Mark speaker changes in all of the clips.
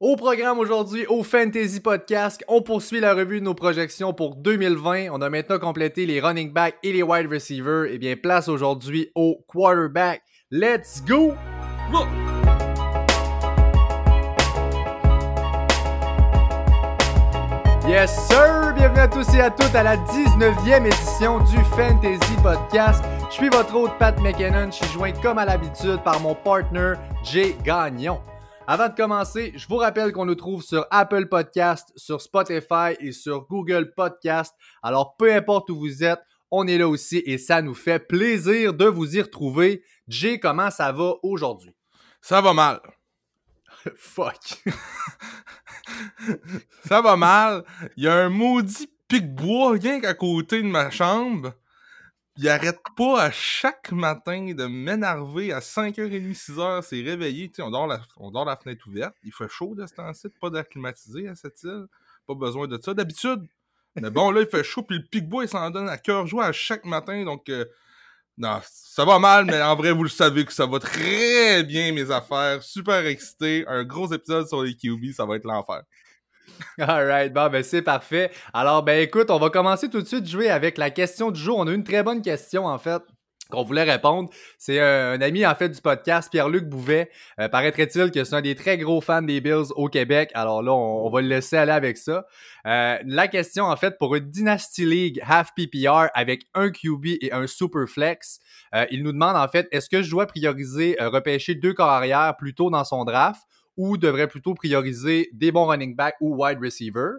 Speaker 1: Au programme aujourd'hui, au Fantasy Podcast, on poursuit la revue de nos projections pour 2020. On a maintenant complété les running backs et les wide receivers. Et eh bien, place aujourd'hui au quarterback. Let's go! Yes sir! Bienvenue à tous et à toutes à la 19e édition du Fantasy Podcast. Je suis votre hôte Pat McKinnon. Je suis joint comme à l'habitude par mon partner Jay Gagnon. Avant de commencer, je vous rappelle qu'on nous trouve sur Apple Podcast, sur Spotify et sur Google Podcast. Alors, peu importe où vous êtes, on est là aussi et ça nous fait plaisir de vous y retrouver. Jay, comment ça va aujourd'hui?
Speaker 2: Ça va mal.
Speaker 1: Fuck.
Speaker 2: ça va mal. Il y a un maudit pic-bois rien qu'à côté de ma chambre il arrête pas à chaque matin de m'énerver à 5h30, 6h, c'est réveillé, on dort, la, on dort la fenêtre ouverte, il fait chaud de ce temps-ci, pas d'acclimatiser à cette île, pas besoin de ça d'habitude. Mais bon, là, il fait chaud, puis le pic-bois, il s'en donne à cœur joie à chaque matin, donc... Euh, non, ça va mal, mais en vrai, vous le savez que ça va très bien, mes affaires. Super excité. Un gros épisode sur les QB, ça va être l'enfer.
Speaker 1: Alright, bon, ben c'est parfait. Alors, ben écoute, on va commencer tout de suite jouer avec la question du jour. On a une très bonne question, en fait qu'on voulait répondre. C'est un, ami en fait du podcast, Pierre-Luc Bouvet. Euh, paraîtrait-il que c'est un des très gros fans des Bills au Québec? Alors là, on, va le laisser aller avec ça. Euh, la question en fait pour une Dynasty League half PPR avec un QB et un super flex, euh, il nous demande en fait est-ce que je dois prioriser repêcher deux corps arrière plus tôt dans son draft? Ou devrait plutôt prioriser des bons running backs ou wide receiver.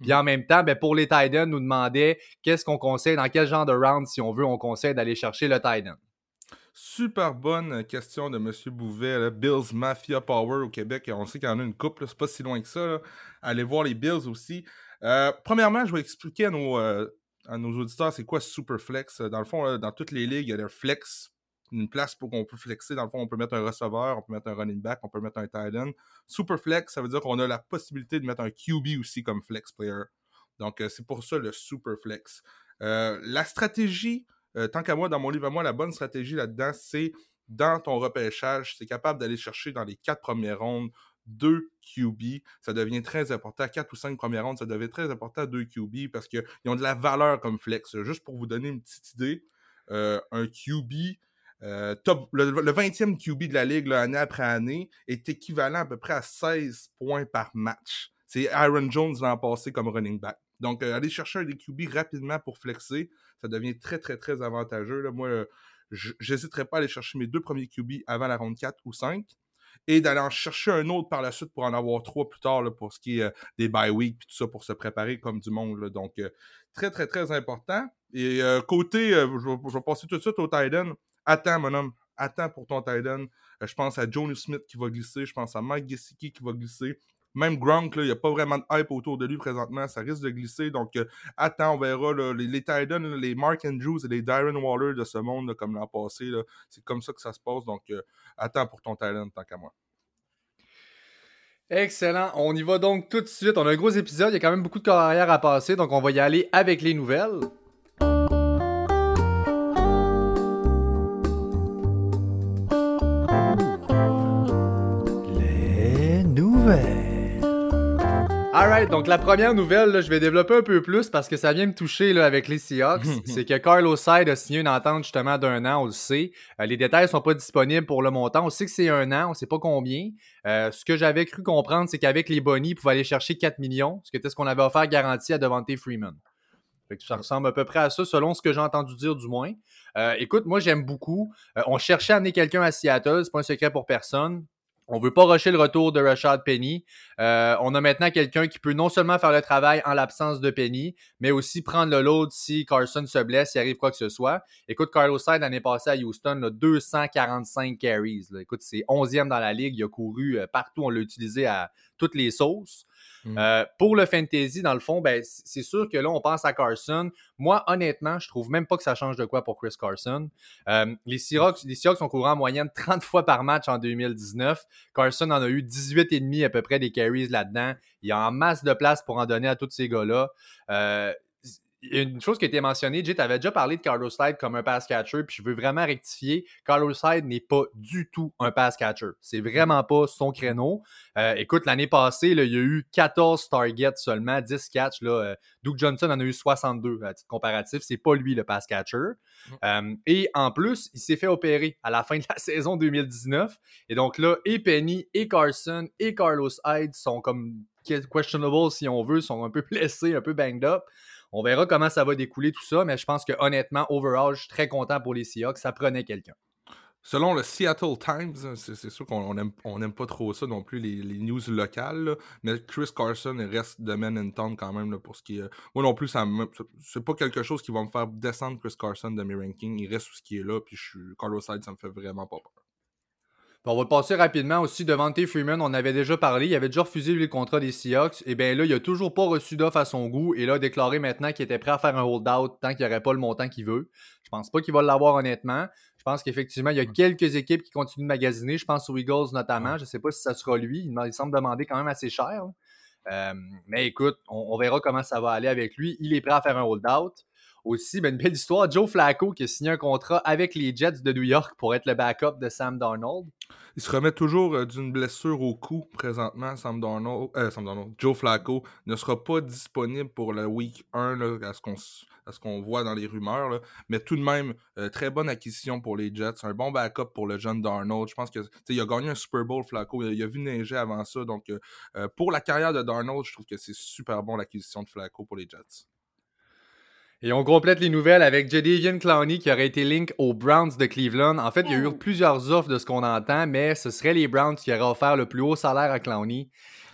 Speaker 1: Puis en même temps, ben, pour les Titans, nous demandait qu'est-ce qu'on conseille, dans quel genre de round, si on veut, on conseille d'aller chercher le Titan.
Speaker 2: Super bonne question de M. Bouvet. Bills Mafia Power au Québec. On sait qu'il y en a une couple, c'est pas si loin que ça. Allez voir les Bills aussi. Euh, premièrement, je vais expliquer à nos, euh, à nos auditeurs c'est quoi Superflex. Dans le fond, dans toutes les ligues, il y a des flex une place pour qu'on peut flexer. Dans le fond, on peut mettre un receveur, on peut mettre un running back, on peut mettre un tight end. Super flex, ça veut dire qu'on a la possibilité de mettre un QB aussi comme flex player. Donc, euh, c'est pour ça le super flex. Euh, la stratégie, euh, tant qu'à moi, dans mon livre à moi, la bonne stratégie là-dedans, c'est dans ton repêchage, c'est capable d'aller chercher dans les quatre premières rondes deux QB. Ça devient très important. Quatre ou cinq premières rondes, ça devient très important, deux QB, parce qu'ils ont de la valeur comme flex. Juste pour vous donner une petite idée, un QB, euh, le, 20e QB de la ligue, année après année, est équivalent à peu près à 16 points par match. C'est Aaron Jones l'an passé comme running back. Donc, euh, aller chercher un des QB rapidement pour flexer, ça devient très, très, très avantageux. Là. Moi, j'hésiterais pas à aller chercher mes deux premiers QB avant la ronde 4 ou 5 et d'aller en chercher un autre par la suite pour en avoir trois plus tard pour ce qui est euh, des bye week et tout ça pour se préparer comme du monde. Donc, très, très, très important. Et côté, je, vais passer tout de suite au Titan. Attends, mon homme, attends pour ton tight end. Euh, je pense à Johnny Smith qui va glisser. Je pense à Mike Gesicki qui va glisser. Même Gronk, il n'y a pas vraiment de hype autour de lui présentement. Ça risque de glisser. Donc, euh, attends, on verra. les, les les Mark Andrews et les Darren Waller de ce monde, comme l'an passé. C'est comme ça que ça se passe. Donc, euh, attends pour ton tight tant qu'à moi.
Speaker 1: Excellent. On y va donc tout de suite. On a un gros épisode. Il y a quand même beaucoup de carrière à passer. Donc, on va y aller avec les nouvelles. Alright, donc la première nouvelle, je vais développer un peu plus parce que ça vient me toucher là, avec les Seahawks. c'est que Carlos Hyde a signé une entente justement d'un an, on le sait. Euh, les détails sont pas disponibles pour le montant. On sait que c'est un an, on sait pas combien. Euh, ce que j'avais cru comprendre, c'est qu'avec les bonnies, il pouvait aller chercher 4 millions, ce que était ce qu'on avait offert garantie à Devante Freeman. ça ressemble à peu près à ça, selon ce que j'ai entendu dire du moins. Euh, écoute, moi j'aime beaucoup. on cherchait à amener quelqu'un à Seattle, c'est pas un secret pour personne. On veut pas rusher le retour de Rashad Penny. Euh, on a maintenant quelqu'un qui peut non seulement faire le travail en l'absence de Penny, mais aussi prendre le load si Carson se blesse, s'il arrive quoi que ce soit. Écoute, Carlos Hyde, l'année passée à Houston, là, 245 carries. Écoute, c'est 11e dans la ligue. Il a couru euh, partout. On l'a utilisé à toutes les sauces. Mm. Euh, pour le fantasy, dans le fond, ben, c'est sûr que là, on pense à Carson. Moi, honnêtement, je trouve même pas que ça change de quoi pour Chris Carson. Euh, les, Seahawks, les Seahawks ont couru en moyenne 30 fois par match en 2019. Carson en a eu 18,5 à peu près des carries là-dedans. Il y a en masse de place pour en donner à tous ces gars-là. Euh, une chose qui a été mentionnée, Jay, tu avais déjà parlé de Carlos Hyde comme un pass catcher, puis je veux vraiment rectifier. Carlos Hyde n'est pas du tout un pass catcher. C'est vraiment pas son créneau. Euh, écoute, l'année passée, il y a eu 14 targets seulement, 10 catchs. Là, euh, Duke Johnson en a eu 62 à titre comparatif. C'est pas lui le pass catcher. Mm. Euh, et en plus, il s'est fait opérer à la fin de la saison 2019. Et donc là, et Penny, et Carson, et Carlos Hyde sont comme questionable si on veut, sont un peu blessés, un peu banged up. On verra comment ça va découler tout ça, mais je pense que honnêtement, overall, je suis très content pour les Seahawks. Ça prenait quelqu'un.
Speaker 2: Selon le Seattle Times, c'est sûr qu'on n'aime pas trop ça non plus, les, news locales, mais Chris Carson reste de man quand même pour ce qui est. Moi non plus, c'est pas quelque chose qui va me faire descendre Chris Carson de mes rankings. Il reste tout ce qui est là, puis je suis, Carlos Hyde, ça me fait vraiment pas peur.
Speaker 1: On va passer rapidement aussi devant T. Freeman. On avait déjà parlé. Il avait déjà refusé le contrat des Seahawks. Et bien là, il a toujours pas reçu d'offre à son goût. Et là, a déclaré maintenant qu'il était prêt à faire un hold-out tant qu'il n'y aurait pas le montant qu'il veut. Je pense pas qu'il va l'avoir honnêtement. Je pense qu'effectivement, il y a quelques équipes qui continuent de magasiner. Je pense aux Eagles notamment. Je ne sais pas si ça sera lui. Il semble demander quand même assez cher. Euh, mais écoute, on, verra comment ça va aller avec lui. Il est prêt à faire un hold-out. Aussi, ben, une belle histoire. Joe Flacco qui a signé un contrat avec les Jets de New York pour être le backup de Sam Darnold.
Speaker 2: Il se remet toujours euh, d'une blessure au cou présentement. Sam Darnold, euh, Sam Darnold, Joe Flacco ne sera pas disponible pour le week 1 à ce qu'on voit dans les rumeurs. Mais tout de même, euh, très bonne acquisition pour les Jets. Un bon backup pour le jeune Darnold. Je pense que il a gagné un Super Bowl, Flacco. Il a, vu neiger avant ça. Donc, pour la carrière de Darnold, je trouve que c'est super bon l'acquisition de Flacco pour les Jets.
Speaker 1: Et on complète les nouvelles avec Jadavian Clowney qui aurait été link aux Browns de Cleveland. En fait, il y a eu plusieurs offres de ce qu'on entend, mais ce serait les Browns qui auraient offert le plus haut salaire à Clowney.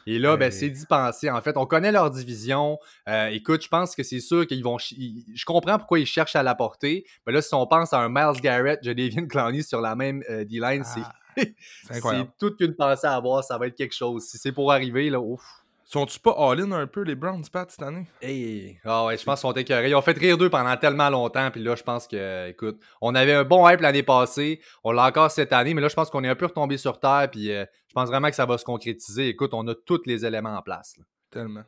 Speaker 1: Et là, ben, c'est d'y penser. En fait, on connaît leur division. Euh, écoute, je pense que c'est sûr qu'ils vont. Je comprends pourquoi ils cherchent à l'apporter. Mais là, si on pense à un Miles Garrett, Jadavian Clowney sur la même euh, D-line, c'est. Ah, c'est toute une pensée à avoir. Ça va être quelque chose. Si c'est pour arriver, là, ouf.
Speaker 2: Sont-tu pas all-in un peu, les Browns, Pat, cette année?
Speaker 1: Hey. Ah ouais, je pense qu'ils sont écœurés. Ils ont fait rire d'eux pendant tellement longtemps. Puis là, je pense que, écoute, on avait un bon hype l'année passée. On l'a encore cette année. Mais là, je pense qu'on est un peu retombé sur terre. Puis euh, je pense vraiment que ça va se concrétiser. Écoute, on a tous les éléments en place.
Speaker 2: Tellement.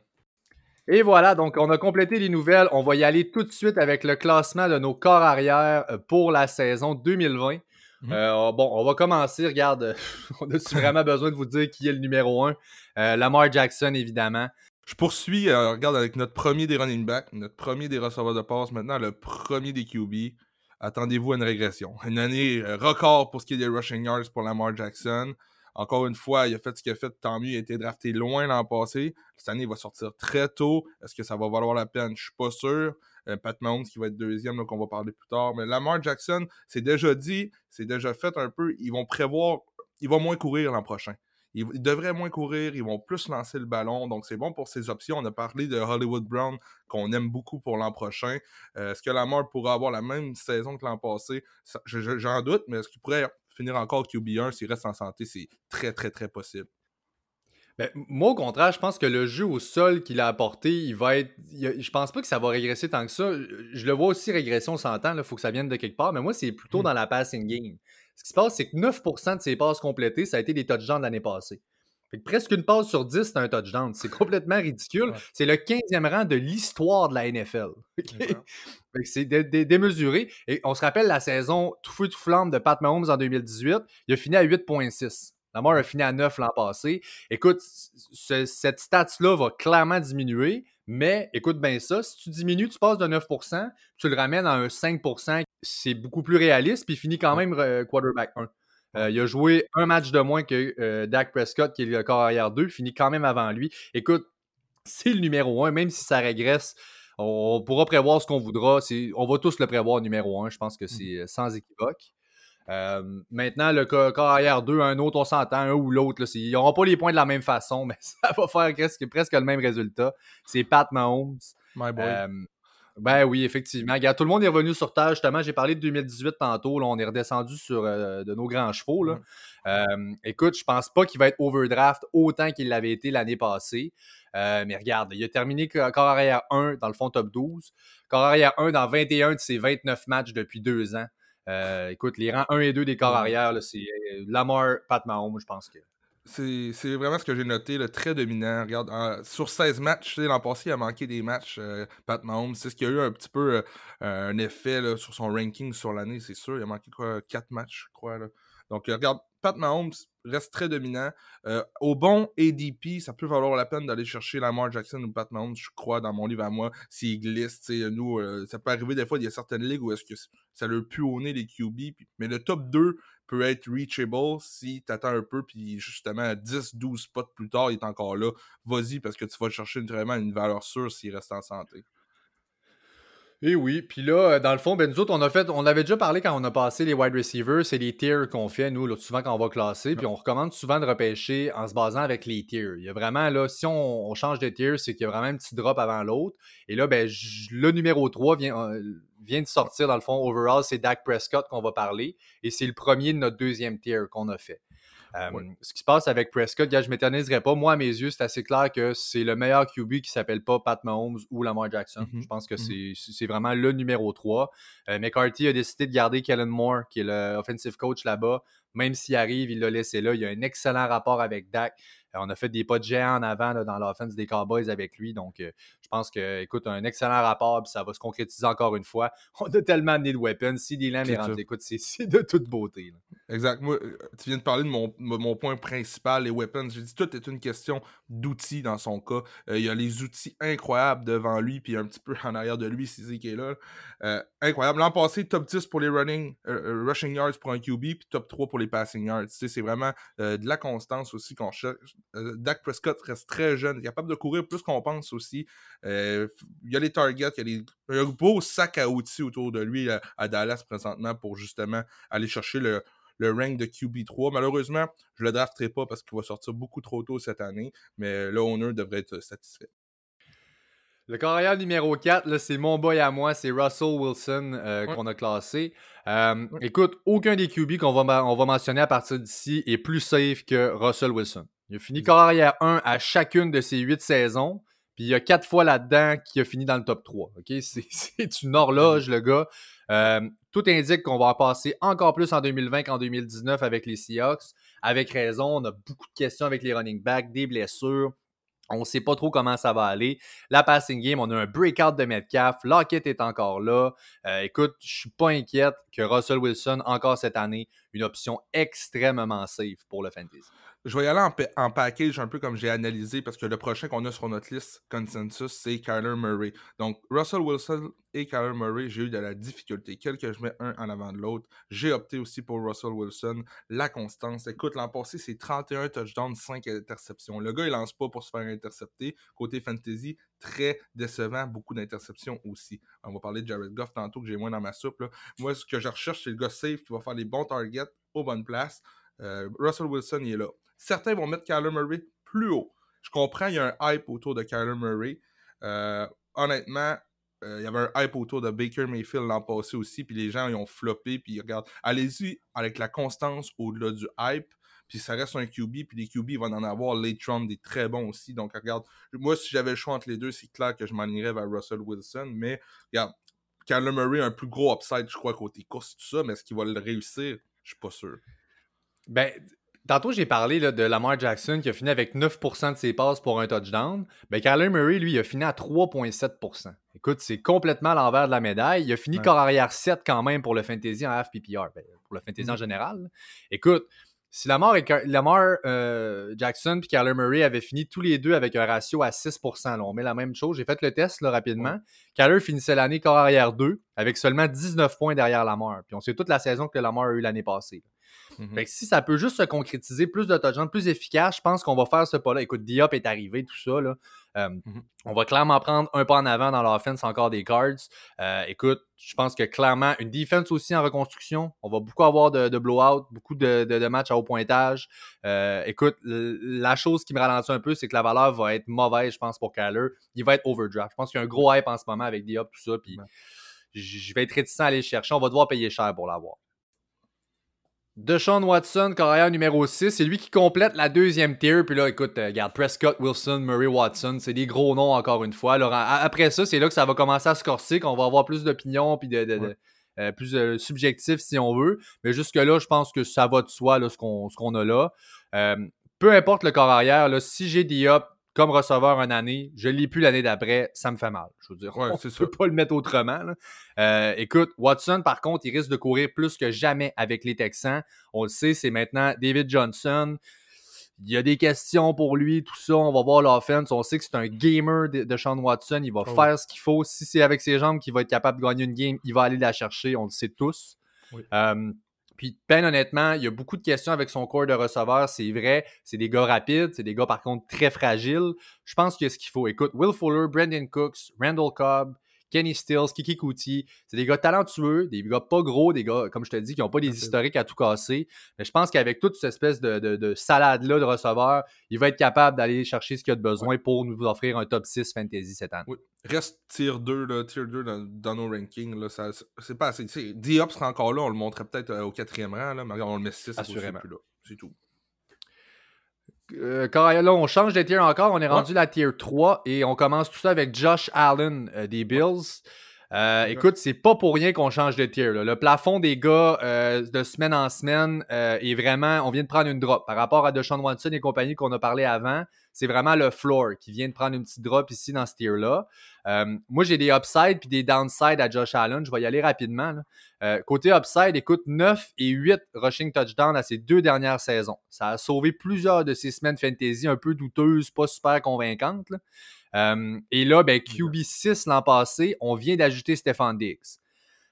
Speaker 1: Et voilà, donc on a complété les nouvelles. On va y aller tout de suite avec le classement de nos corps arrière euh, pour la saison 2020. Mhm. Euh, bon, on va commencer. Regarde, on a vraiment besoin de vous dire qui est le numéro 1 euh, Lamar Jackson, évidemment.
Speaker 2: Je poursuis, euh, regarde, avec notre premier des running backs, notre premier des receveurs de passe, maintenant le premier des QB. Attendez-vous à une régression. Une année record pour ce qui est des rushing yards pour Lamar Jackson. Encore une fois, il a fait ce qu'il a fait, tant mieux, il a été drafté loin l'an passé. Cette année, il va sortir très tôt. Est-ce que ça va valoir la peine? Je suis pas sûr. Euh, Pat Mahomes qui va être deuxième, qu'on va parler plus tard. Mais Lamar Jackson, c'est déjà dit, c'est déjà fait un peu. Ils vont prévoir, il va moins courir l'an prochain. Ils, devraient moins courir, ils vont plus lancer le ballon. Donc, c'est bon pour ces options. On a parlé de Hollywood Brown, qu'on aime beaucoup pour l'an prochain. Euh, est-ce que Lamar pourra avoir la même saison que l'an passé? J'en doute, mais est-ce qu'il pourrait finir encore QB1 s'il reste en santé C'est très, très, très possible.
Speaker 1: Ben, moi, au contraire, je pense que le jeu au sol qu'il a apporté, il va être. je pense pas que ça va régresser tant que ça. Je le vois aussi régression, on s'entend, il faut que ça vienne de quelque part, mais moi, c'est plutôt hmm. dans la passing game. Ce qui se passe, c'est que 9% de ses passes complétées, ça a été des touchdowns l'année passée. presque une passe sur 10, c'est un touchdown. C'est complètement ridicule. C'est le 15e rang de l'histoire de la NFL. c'est démesuré. Et on se rappelle la saison tout feu tout flamme de Pat Mahomes en 2018. Il a fini à 8,6. Lamar a fini à 9 l'an passé. Écoute, cette stats-là va clairement diminuer, mais écoute bien ça, si tu diminues, tu passes de 9%, tu le ramènes à un 5%, c'est beaucoup plus réaliste, puis il finit quand même euh, quarterback 1. Euh, il a joué un match de moins que euh, Dak Prescott, qui est le corps arrière 2, finit quand même avant lui. Écoute, c'est le numéro 1, même si ça régresse, on pourra prévoir ce qu'on voudra. On va tous le prévoir numéro 1, je pense que mmh. c'est sans équivoque. Euh, maintenant, le carrière 2, un autre, on s'entend, un ou l'autre. Ils n'auront pas les points de la même façon, mais ça va faire presque, presque le même résultat. C'est Pat Mahomes.
Speaker 2: My boy. Euh,
Speaker 1: ben oui, effectivement. Regarde, tout le monde est revenu sur terre. Justement, j'ai parlé de 2018 tantôt. Là, on est redescendu sur euh, de nos grands chevaux. Là. écoute, je pense pas qu'il va être overdraft autant qu'il l'avait été l'année passée. mais regarde, il a terminé corps arrière 1 dans le fond top 12. Corps arrière 1 dans 21 de ses 29 matchs depuis deux ans. Euh, écoute, les rangs 1 et 2 des corps arrière, c'est euh, Lamar, Pat Mahomes, je pense que.
Speaker 2: c'est vraiment ce que j'ai noté, le très dominant. Regarde, sur 16 matchs, l'an passé, il a manqué des matchs, euh, Pat Mahomes. C'est ce qui a eu un petit peu euh, un effet sur son ranking sur l'année, c'est sûr. Il a manqué quoi, 4 matchs, je crois. Donc, regarde, Pat Mahomes reste très dominant. Euh, au bon ADP, ça peut valoir la peine d'aller chercher Lamar Jackson ou Pat je crois, dans mon livre à moi, s'il glisse. Nous, ça peut arriver des fois, il y a certaines ligues où est-ce que ça leur pu au nez les QB. Mais le top 2 peut être reachable si tu attends un peu, puis justement 10-12 spots plus tard, il est encore là. Vas-y, parce que tu vas chercher vraiment une valeur sûre s'il reste en santé.
Speaker 1: Et eh oui, puis là, euh, dans le fond, ben nous autres, on a fait, on avait déjà parlé quand on a passé les wide receivers, c'est les tiers qu'on fait, nous, souvent quand on va classer, puis on recommande souvent de repêcher en se basant avec les tiers. Il y a vraiment, là, si on, change de tiers, c'est qu'il y a vraiment un petit drop avant l'autre. Et là, ben, le numéro 3 vient, euh, vient de sortir, dans le fond, overall, c'est Dak Prescott qu'on va parler, et c'est le premier de notre deuxième tier qu'on a fait. Euh, ce qui se passe avec Prescott, je ne m'éterniserai pas. Moi, à mes yeux, c'est assez clair que c'est le meilleur QB qui s'appelle pas Pat Mahomes ou Lamar Jackson. Mm-hmm. Je pense que mm-hmm. c'est vraiment le numéro 3. Euh, McCarthy a décidé de garder Kellen Moore, qui est le offensive coach là-bas. Même s'il arrive, il l'a laissé là. Il a un excellent rapport avec Dak. Euh, on a fait des pas de géant en avant dans l'offense des Cowboys avec lui. Donc, euh, je pense que, écoute, un excellent rapport, puis ça va se concrétiser encore une fois. On a tellement amené de weapons. Si Dylan est rentré, écoute, c'est de toute beauté.
Speaker 2: Exact. Moi, euh, tu viens de parler de mon, mon point principal, les weapons. J'ai dit, tout est une question d'outils dans son cas. il y a les outils incroyables devant lui, puis un petit peu en arrière de lui, si qui est là. incroyable. L'an passé, top 10 pour les running, rushing yards pour un QB, puis top 3 pour les passing yards. c'est vraiment de la constance aussi qu'on cherche Dak Prescott reste très jeune, capable de courir plus qu'on pense aussi. Euh, il y a les targets, il y a, un beau sac à outils autour de lui à, Dallas présentement pour justement aller chercher le, le rank de QB3. Malheureusement, je le drafterai pas parce qu'il va sortir beaucoup trop tôt cette année, mais le owner devrait être satisfait.
Speaker 1: Le carrière numéro 4, c'est mon boy à moi, c'est Russell Wilson euh, qu'on a classé. Écoute, aucun des QB qu'on va, on va mentionner à partir d'ici est plus safe que Russell Wilson. Il a fini carrière 1 à chacune de ses huit saisons. Puis il y a quatre fois là-dedans qui a fini dans le top 3. OK? C'est une horloge, le gars. Euh, tout indique qu'on va en passer encore plus en 2020 qu'en 2019 avec les Seahawks. Avec raison, on a beaucoup de questions avec les running backs, des blessures. On ne sait pas trop comment ça va aller. La passing game, on a un breakout de Metcalf. Lockett est encore là. Euh, écoute, je suis pas inquiète que Russell Wilson, encore cette année, une option extrêmement safe pour le fantasy.
Speaker 2: Je vais y aller en, package un peu comme j'ai analysé parce que le prochain qu'on a sur notre liste consensus, c'est Kyler Murray. Donc, Russell Wilson et Kyler Murray, j'ai eu de la difficulté. Quel que je mets un en avant de l'autre. J'ai opté aussi pour Russell Wilson. La constance. Écoute, l'an passé, c'est 31 touchdowns, 5 interceptions. Le gars, il lance pas pour se faire intercepter. Côté fantasy, très décevant. Beaucoup d'interceptions aussi. On va parler de Jared Goff tantôt que j'ai moins dans ma soupe. Moi, ce que je recherche, c'est le gars safe qui va faire les bons targets aux bonnes places. Euh, Russell Wilson, il est là. Certains vont mettre Kyler Murray plus haut. Je comprends, il y a un hype autour de Kyler Murray. Euh, honnêtement, euh, il y avait un hype autour de Baker Mayfield l'an passé aussi, puis les gens ils ont floppé, puis ils regardent. Allez-y avec la constance au-delà du hype, puis ça reste un QB, puis les QB vont en avoir late round des très bons aussi. Donc regarde, moi si j'avais le choix entre les deux, c'est clair que je m'en irais vers Russell Wilson, mais regarde, Kyler Murray a un plus gros upside, je crois, côté course, tout ça, mais est-ce qu'il va le réussir? Je suis pas sûr.
Speaker 1: Ben, Tantôt, j'ai parlé de Lamar Jackson qui a fini avec 9% de ses passes pour un touchdown. Ben, Kyler Murray, lui, il a fini à 3,7%. Écoute, c'est complètement l'envers de la médaille. Il a fini corps arrière 7 quand même pour le fantasy en FPPR, ben, pour le fantasy en mm-hmm. général. Écoute, si Lamar, et, Lamar euh, Jackson et Kyler Murray avaient fini tous les deux avec un ratio à 6%, on met la même chose. J'ai fait le test rapidement. Kyler finissait l'année corps arrière 2 avec seulement 19 points derrière Lamar. Puis on sait toute la saison que Lamar a eu l'année passée. Mhm. si ça peut juste se concrétiser, plus de touchdowns, plus efficace, je pense qu'on va faire ce pas-là. Écoute, Diop est arrivé, tout ça. Là. Euh, mhm. On va clairement prendre un pas en avant dans l'offense, encore des cards. Euh, écoute, je pense que clairement, une defense aussi en reconstruction. On va beaucoup avoir de, de blowout, beaucoup de, matchs à haut pointage. Euh, écoute, la chose qui me ralentit un peu, c'est que la valeur va être mauvaise, je pense, pour Kyler. Il va être overdraft. Je pense qu'il y a un gros hype en ce moment avec Diop, tout ça. Puis je vais être réticent à aller le chercher. On va devoir payer cher pour l'avoir. Deshaun Watson, carrière numéro 6, c'est lui qui complète la deuxième tier. Puis là, écoute, euh, regarde, Prescott, Wilson, Murray, Watson, c'est des gros noms encore une fois. Alors, après ça, c'est là que ça va commencer à se corser, qu'on va avoir plus d'opinions, puis de, euh, plus euh, subjectif si on veut. Mais jusque-là, je pense que ça va de soi, là, ce qu'on a là. peu importe le corps arrière, là, si j'ai Diop comme receveur une année, je ne l'ai plus l'année d'après, ça me fait mal. Je veux dire, on ne peut pas le mettre autrement. Euh, écoute, Watson, par contre, il risque de courir plus que jamais avec les Texans. On le sait, c'est maintenant David Johnson. Il y a des questions pour lui, tout ça. On va voir l'offense. On sait que c'est un gamer de, Sean Watson. Il va oh faire ce qu'il faut. Si c'est avec ses jambes qu'il va être capable de gagner une game, il va aller la chercher. On le sait tous. Euh, puis, ben honnêtement, il y a beaucoup de questions avec son corps de receveur, c'est vrai. C'est des gars rapides, c'est des gars par contre très fragiles. Je pense a ce qu'il faut. Écoute, Will Fuller, Brandon Cooks, Randall Cobb, Kenny Stills, Kiki Kuti. C'est des gars talentueux, des gars pas gros, des gars, comme je te dis, qui n'ont pas des historiques à tout casser. Mais je pense qu'avec toute cette espèce de, salade-là de receveurs, il va être capable d'aller chercher ce qu'il a de besoin pour nous offrir un top 6 fantasy cette année. Oui.
Speaker 2: Reste tier 2, là, tier 2 dans, nos rankings. Là, c'est pas assez. Diop sera encore là, on le montrait peut-être euh, au quatrième rang, là, mais on le met 6
Speaker 1: Assurément.
Speaker 2: C'est tout.
Speaker 1: Euh, là, on change de tier encore. On est rendu la tier 3 et on commence tout ça avec Josh Allen euh, des Bills. Euh, écoute, c'est pas pour rien qu'on change de tier. Le plafond des gars de semaine en semaine est vraiment. On vient de prendre une drop. Par rapport à Deshaun Watson et compagnie qu'on a parlé avant, c'est vraiment le floor qui vient de prendre une petite drop ici dans ce tier-là. Euh, moi, j'ai des upsides puis des downsides à Josh Allen. Je vais y aller rapidement. Euh, côté upside, écoute, 9 et 8 rushing touchdowns à ses deux dernières saisons. Ça a sauvé plusieurs de ses semaines fantasy un peu douteuses, pas super convaincantes. Euh, et là, ben, QB6 l'an passé, on vient d'ajouter Stefan Diggs.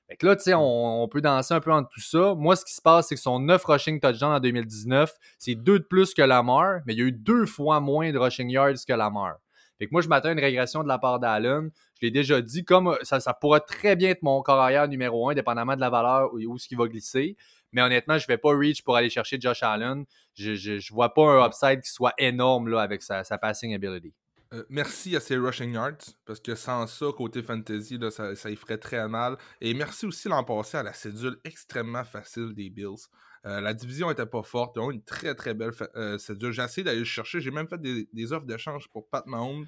Speaker 1: Fait que là, tu sais, on, peut danser un peu entre tout ça. Moi, ce qui se passe, c'est que son 9 rushing touchdowns en 2019, c'est deux de plus que Lamar, mais il y a eu deux fois moins de rushing yards que Lamar. Fait que moi, je m'attends à une régression de la part d'Allen. Je l'ai déjà dit, comme euh, ça, ça pourrait très bien être mon corps arrière numéro 1, dépendamment de la valeur ou où ce qui va glisser. Mais honnêtement, je ne vais pas reach pour aller chercher Josh Allen. Je ne vois pas un upside qui soit énorme là, avec sa passing ability.
Speaker 2: Euh, merci à ses rushing yards, parce que sans ça, côté fantasy, ça, ça y ferait très mal. Et merci aussi l'an passé à la cédule extrêmement facile des Bills. Euh, la division était pas forte. Ils ont une très très belle euh, cédule. J'ai essayé d'aller chercher. J'ai même fait des, offres d'échange pour Pat Mahomes,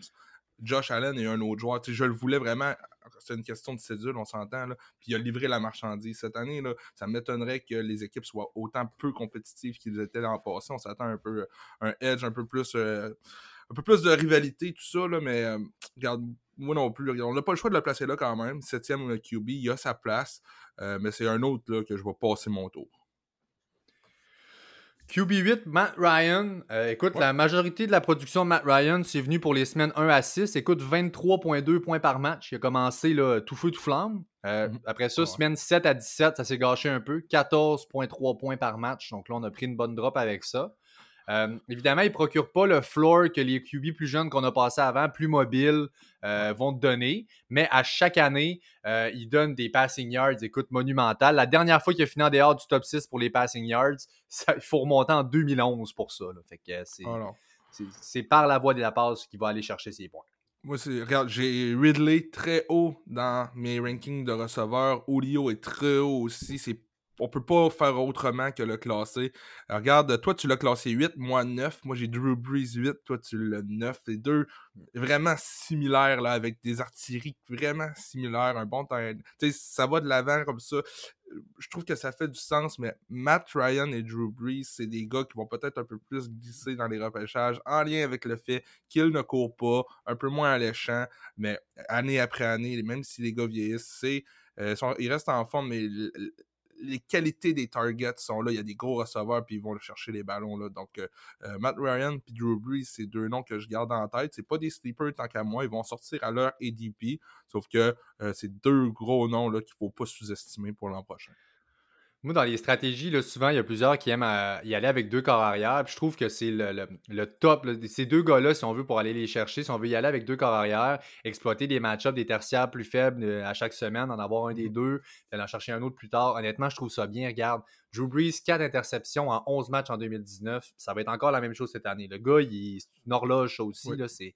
Speaker 2: Josh Allen et un autre joueur. je le voulais vraiment. C'est une question de cédule, on s'entend. Puis il a livré la marchandise. Cette année, là, ça m'étonnerait que les équipes soient autant peu compétitives qu'ils étaient l'an passé. On s'attend un peu un edge un peu plus un peu plus de rivalité, tout ça, là, mais euh, regarde, moi non plus. On n'a pas le choix de le placer là quand même. Septième le QB, il a sa place, euh, mais c'est un autre là, que je vais passer mon tour.
Speaker 1: QB8, Matt Ryan. Euh, écoute, la majorité de la production de Matt Ryan, c'est venu pour les semaines 1 à 6. Écoute, 23,2 points par match. Il a commencé là, tout feu, tout flamme. Mhm. Après ça, semaine 7 à 17, ça s'est gâché un peu. 14,3 points par match. Donc là, on a pris une bonne drop avec ça. Euh, évidemment, ils ne procurent pas le floor que les QB plus jeunes qu'on a passé avant, plus mobiles, euh, vont te donner. Mais à chaque année, euh, ils donnent des passing yards, écoute, monumentales. La dernière fois qu'il a fini en dehors du top 6 pour les passing yards, il faut remonter en 2011 pour ça. Fait que oh c'est, par la voie de la passe qu'il va aller chercher ses points.
Speaker 2: Moi, c'est, regarde, j'ai Ridley très haut dans mes rankings de receveurs. Olio est très haut aussi. C'est on peut pas faire autrement que le classer. regarde, toi, tu l'as classé 8, moi 9. Moi, j'ai Drew Brees 8, toi, tu l'as 9. Les deux vraiment similaires, là, avec des artilleries vraiment similaires. Un bon terrain. Tu sais, ça va de l'avant comme ça. Je trouve que ça fait du sens, mais Matt Ryan et Drew Brees, c'est des gars qui vont peut-être un peu plus glisser dans les repêchages en lien avec le fait qu'ils ne courent pas, un peu moins alléchant, mais année après année, même si les gars vieillissent, c'est. Euh, ils restent en forme, mais les qualités des targets sont là. Il y a des gros receveurs, puis ils vont chercher les ballons. Là. Donc, euh, euh, Matt Ryan et Drew Brees, c'est deux noms que je garde en tête. C'est pas des sleepers tant qu'à moi. Ils vont sortir à leur ADP. Sauf que euh, c'est deux gros noms qu'il ne faut pas sous-estimer pour l'an prochain.
Speaker 1: Moi, dans les stratégies, là, souvent, il y a plusieurs qui aiment euh, y aller avec deux corps arrière. Puis je trouve que c'est le, top. ces deux gars-là, si on veut, pour aller les chercher, si on veut y aller avec deux corps arrière, exploiter des match-ups, des tertiaires plus faibles euh, à chaque semaine, en avoir un des mm-hmm. deux, puis en chercher un autre plus tard. Honnêtement, je trouve ça bien. Regarde, Drew Brees, 4 interceptions en 11 matchs en 2019. Ça va être encore la même chose cette année. Le gars, il, c'est une horloge, ça aussi. c'est,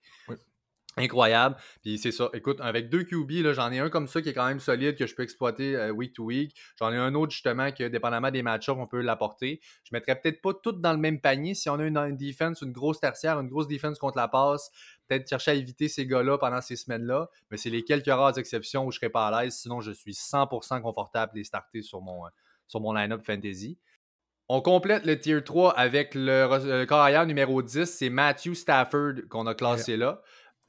Speaker 1: Incroyable. Puis c'est ça. Écoute, avec deux QB, j'en ai un comme ça qui est quand même solide, que je peux exploiter euh, week to week. J'en ai un autre justement que, dépendamment des match-ups, on peut l'apporter. Je mettrais peut-être pas toutes dans le même panier. Si on a une, une défense, une grosse tertiaire, une grosse défense contre la passe, peut-être chercher à éviter ces gars-là pendant ces semaines-là. Mais c'est les quelques rares exceptions où je serais pas à l'aise. Sinon, je suis 100% confortable de les starter sur mon, euh, sur mon line-up fantasy. On complète le tier 3 avec le, carrière numéro 10, c'est Matthew Stafford qu'on a classé là.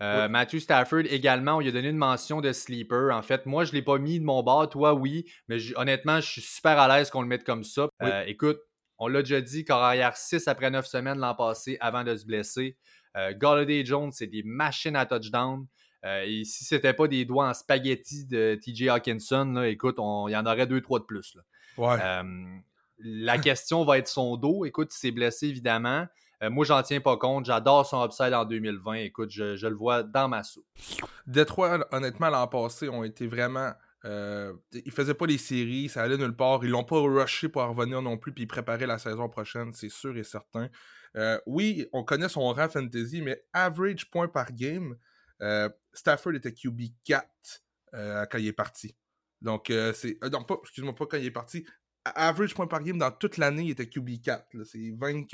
Speaker 1: Euh, Matthew Stafford également, on lui a donné une mention de sleeper. En fait, moi, je ne l'ai pas mis de mon bord, toi, oui, mais honnêtement, je suis super à l'aise qu'on le mette comme ça. Euh, écoute, on l'a déjà dit, carrière 6 après 9 semaines l'an passé avant de se blesser. Euh, Galladay Jones, c'est des machines à touchdown. Euh, et si c'était pas des doigts en spaghetti de TJ Hawkinson, là, écoute, il y en aurait deux, trois de plus. la question va être son dos. Écoute, il s'est blessé évidemment. Euh, moi, j'en tiens pas compte. J'adore son upside en 2020. Écoute, je, le vois dans ma soupe.
Speaker 2: Détroit, honnêtement, l'an passé, ont été vraiment. Euh, ils faisaient pas les séries, ça allait nulle part. Ils l'ont pas rushé pour revenir non plus, puis ils préparaient la saison prochaine, c'est sûr et certain. Euh, oui, on connaît son rang fantasy, mais average point par game, euh, Stafford était QB 4 quand il est parti. Donc, c'est. non, pas, excuse-moi, pas quand il est parti. Average point par game dans toute l'année, il était QB 4. C'est 20,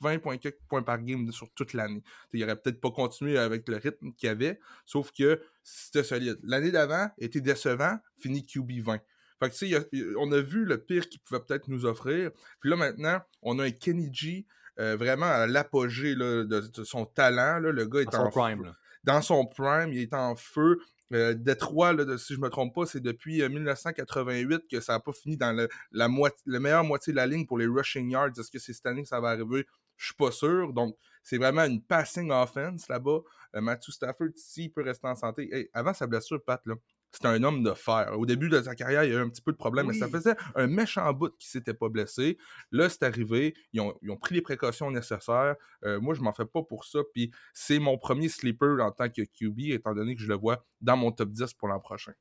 Speaker 2: 20 points, par game sur toute l'année. Il aurait peut-être pas continué avec le rythme qu'il avait, sauf que c'était solide. L'année d'avant était décevant, fini QB 20. Fait que, tu sais, on a vu le pire qu'il pouvait peut-être nous offrir. Puis là, maintenant, on a un Kenny G euh, vraiment à l'apogée de, son talent. Là. Le gars est en prime. Dans son prime, il est en feu. Euh, Détroit, là, si je me trompe pas, c'est depuis 1988 euh, que ça n'a pas fini dans le, la, moitié, la meilleure moitié de la ligne pour les rushing yards. Est-ce que c'est cette année que ça va arriver? Je suis pas sûr. Donc, c'est vraiment une passing offense là-bas. Euh, Matthew Stafford, s'il peut rester en santé. avant sa blessure, Pat, là, c'était un homme de fer. Au début de sa carrière, il y a eu un petit peu de problème, mais ça faisait un méchant bout qui s'était pas blessé. Là, c'est arrivé. Ils ont, pris les précautions nécessaires. Euh, moi, je m'en fais pas pour ça. Puis c'est mon premier sleeper en tant que QB, étant donné que je le vois dans mon top 10 pour l'an prochain.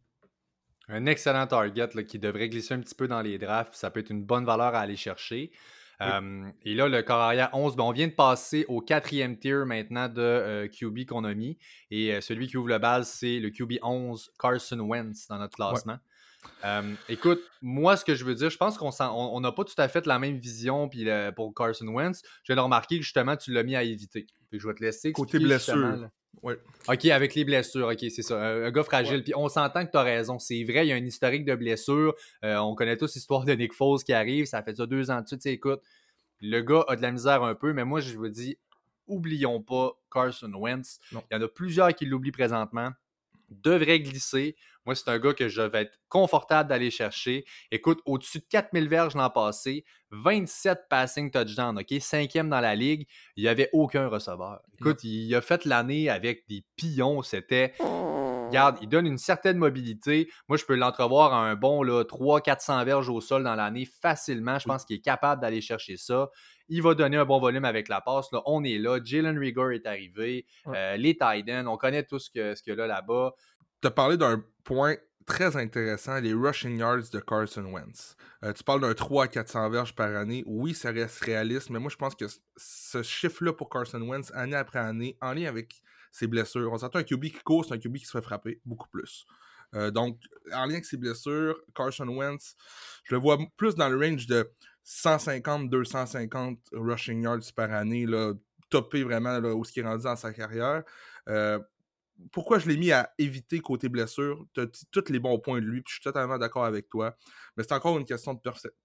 Speaker 1: Un excellent target qui devrait glisser un petit peu dans les drafts. Ça peut être une bonne valeur à aller chercher et là, le corps arrière 11, ben, on vient de passer au quatrième tier maintenant de euh, QB qu'on a mis. Et euh, celui qui ouvre le bal, c'est le QB 11, Carson Wentz, dans notre classement. écoute, moi, ce que je veux dire, je pense qu'on n'a pas tout à fait la même vision puis, pour Carson Wentz. Je viens de remarquer que justement, tu l'as mis à éviter. je vais te laisser.
Speaker 2: Côté blessure.
Speaker 1: OK, avec les blessures, OK, c'est ça. Un, gars fragile. Puis on s'entend que tu as raison. C'est vrai, il y a un historique de blessures. Euh, on connaît tous l'histoire de Nick Foles qui arrive. Ça fait ça deux ans de suite. Écoute, le gars a de la misère un peu, mais moi, je vous dis, oublions pas Carson Wentz. Il y en a plusieurs qui l'oublient présentement. Devrait glisser. Moi, c'est un gars que je vais être confortable d'aller chercher. Écoute, au-dessus de 4000 verges l'an passé, 27 passing touchdowns, OK? Cinquième dans la ligue, il n'y avait aucun receveur. Écoute, il a fait l'année avec des pions. C'était. Regarde, il donne une certaine mobilité. Moi, je peux l'entrevoir à un bon 300-400 verges au sol dans l'année facilement. Je pense qu'il est capable d'aller chercher ça. Il va donner un bon volume avec la passe. Là. On est là. Jalen Rigor est arrivé. Euh, les Titans, on connaît tout ce qu'il ce y a là-bas
Speaker 2: tu as parlé d'un point très intéressant, les rushing yards de Carson Wentz. Euh, tu parles d'un 3 à 400 verges par année. Oui, ça reste réaliste, mais moi, je pense que ce chiffre-là pour Carson Wentz, année après année, en lien avec ses blessures, on s'entend un QB qui court, c'est un QB qui se fait frapper beaucoup plus. Euh, donc, en lien avec ses blessures, Carson Wentz, je le vois plus dans le range de 150-250 rushing yards par année, là, topé vraiment là, où ce qui est rendu dans sa carrière. Euh, pourquoi je l'ai mis à éviter côté blessure? Tu as tous les bons points de lui, puis je suis totalement d'accord avec toi. Mais c'est encore une question de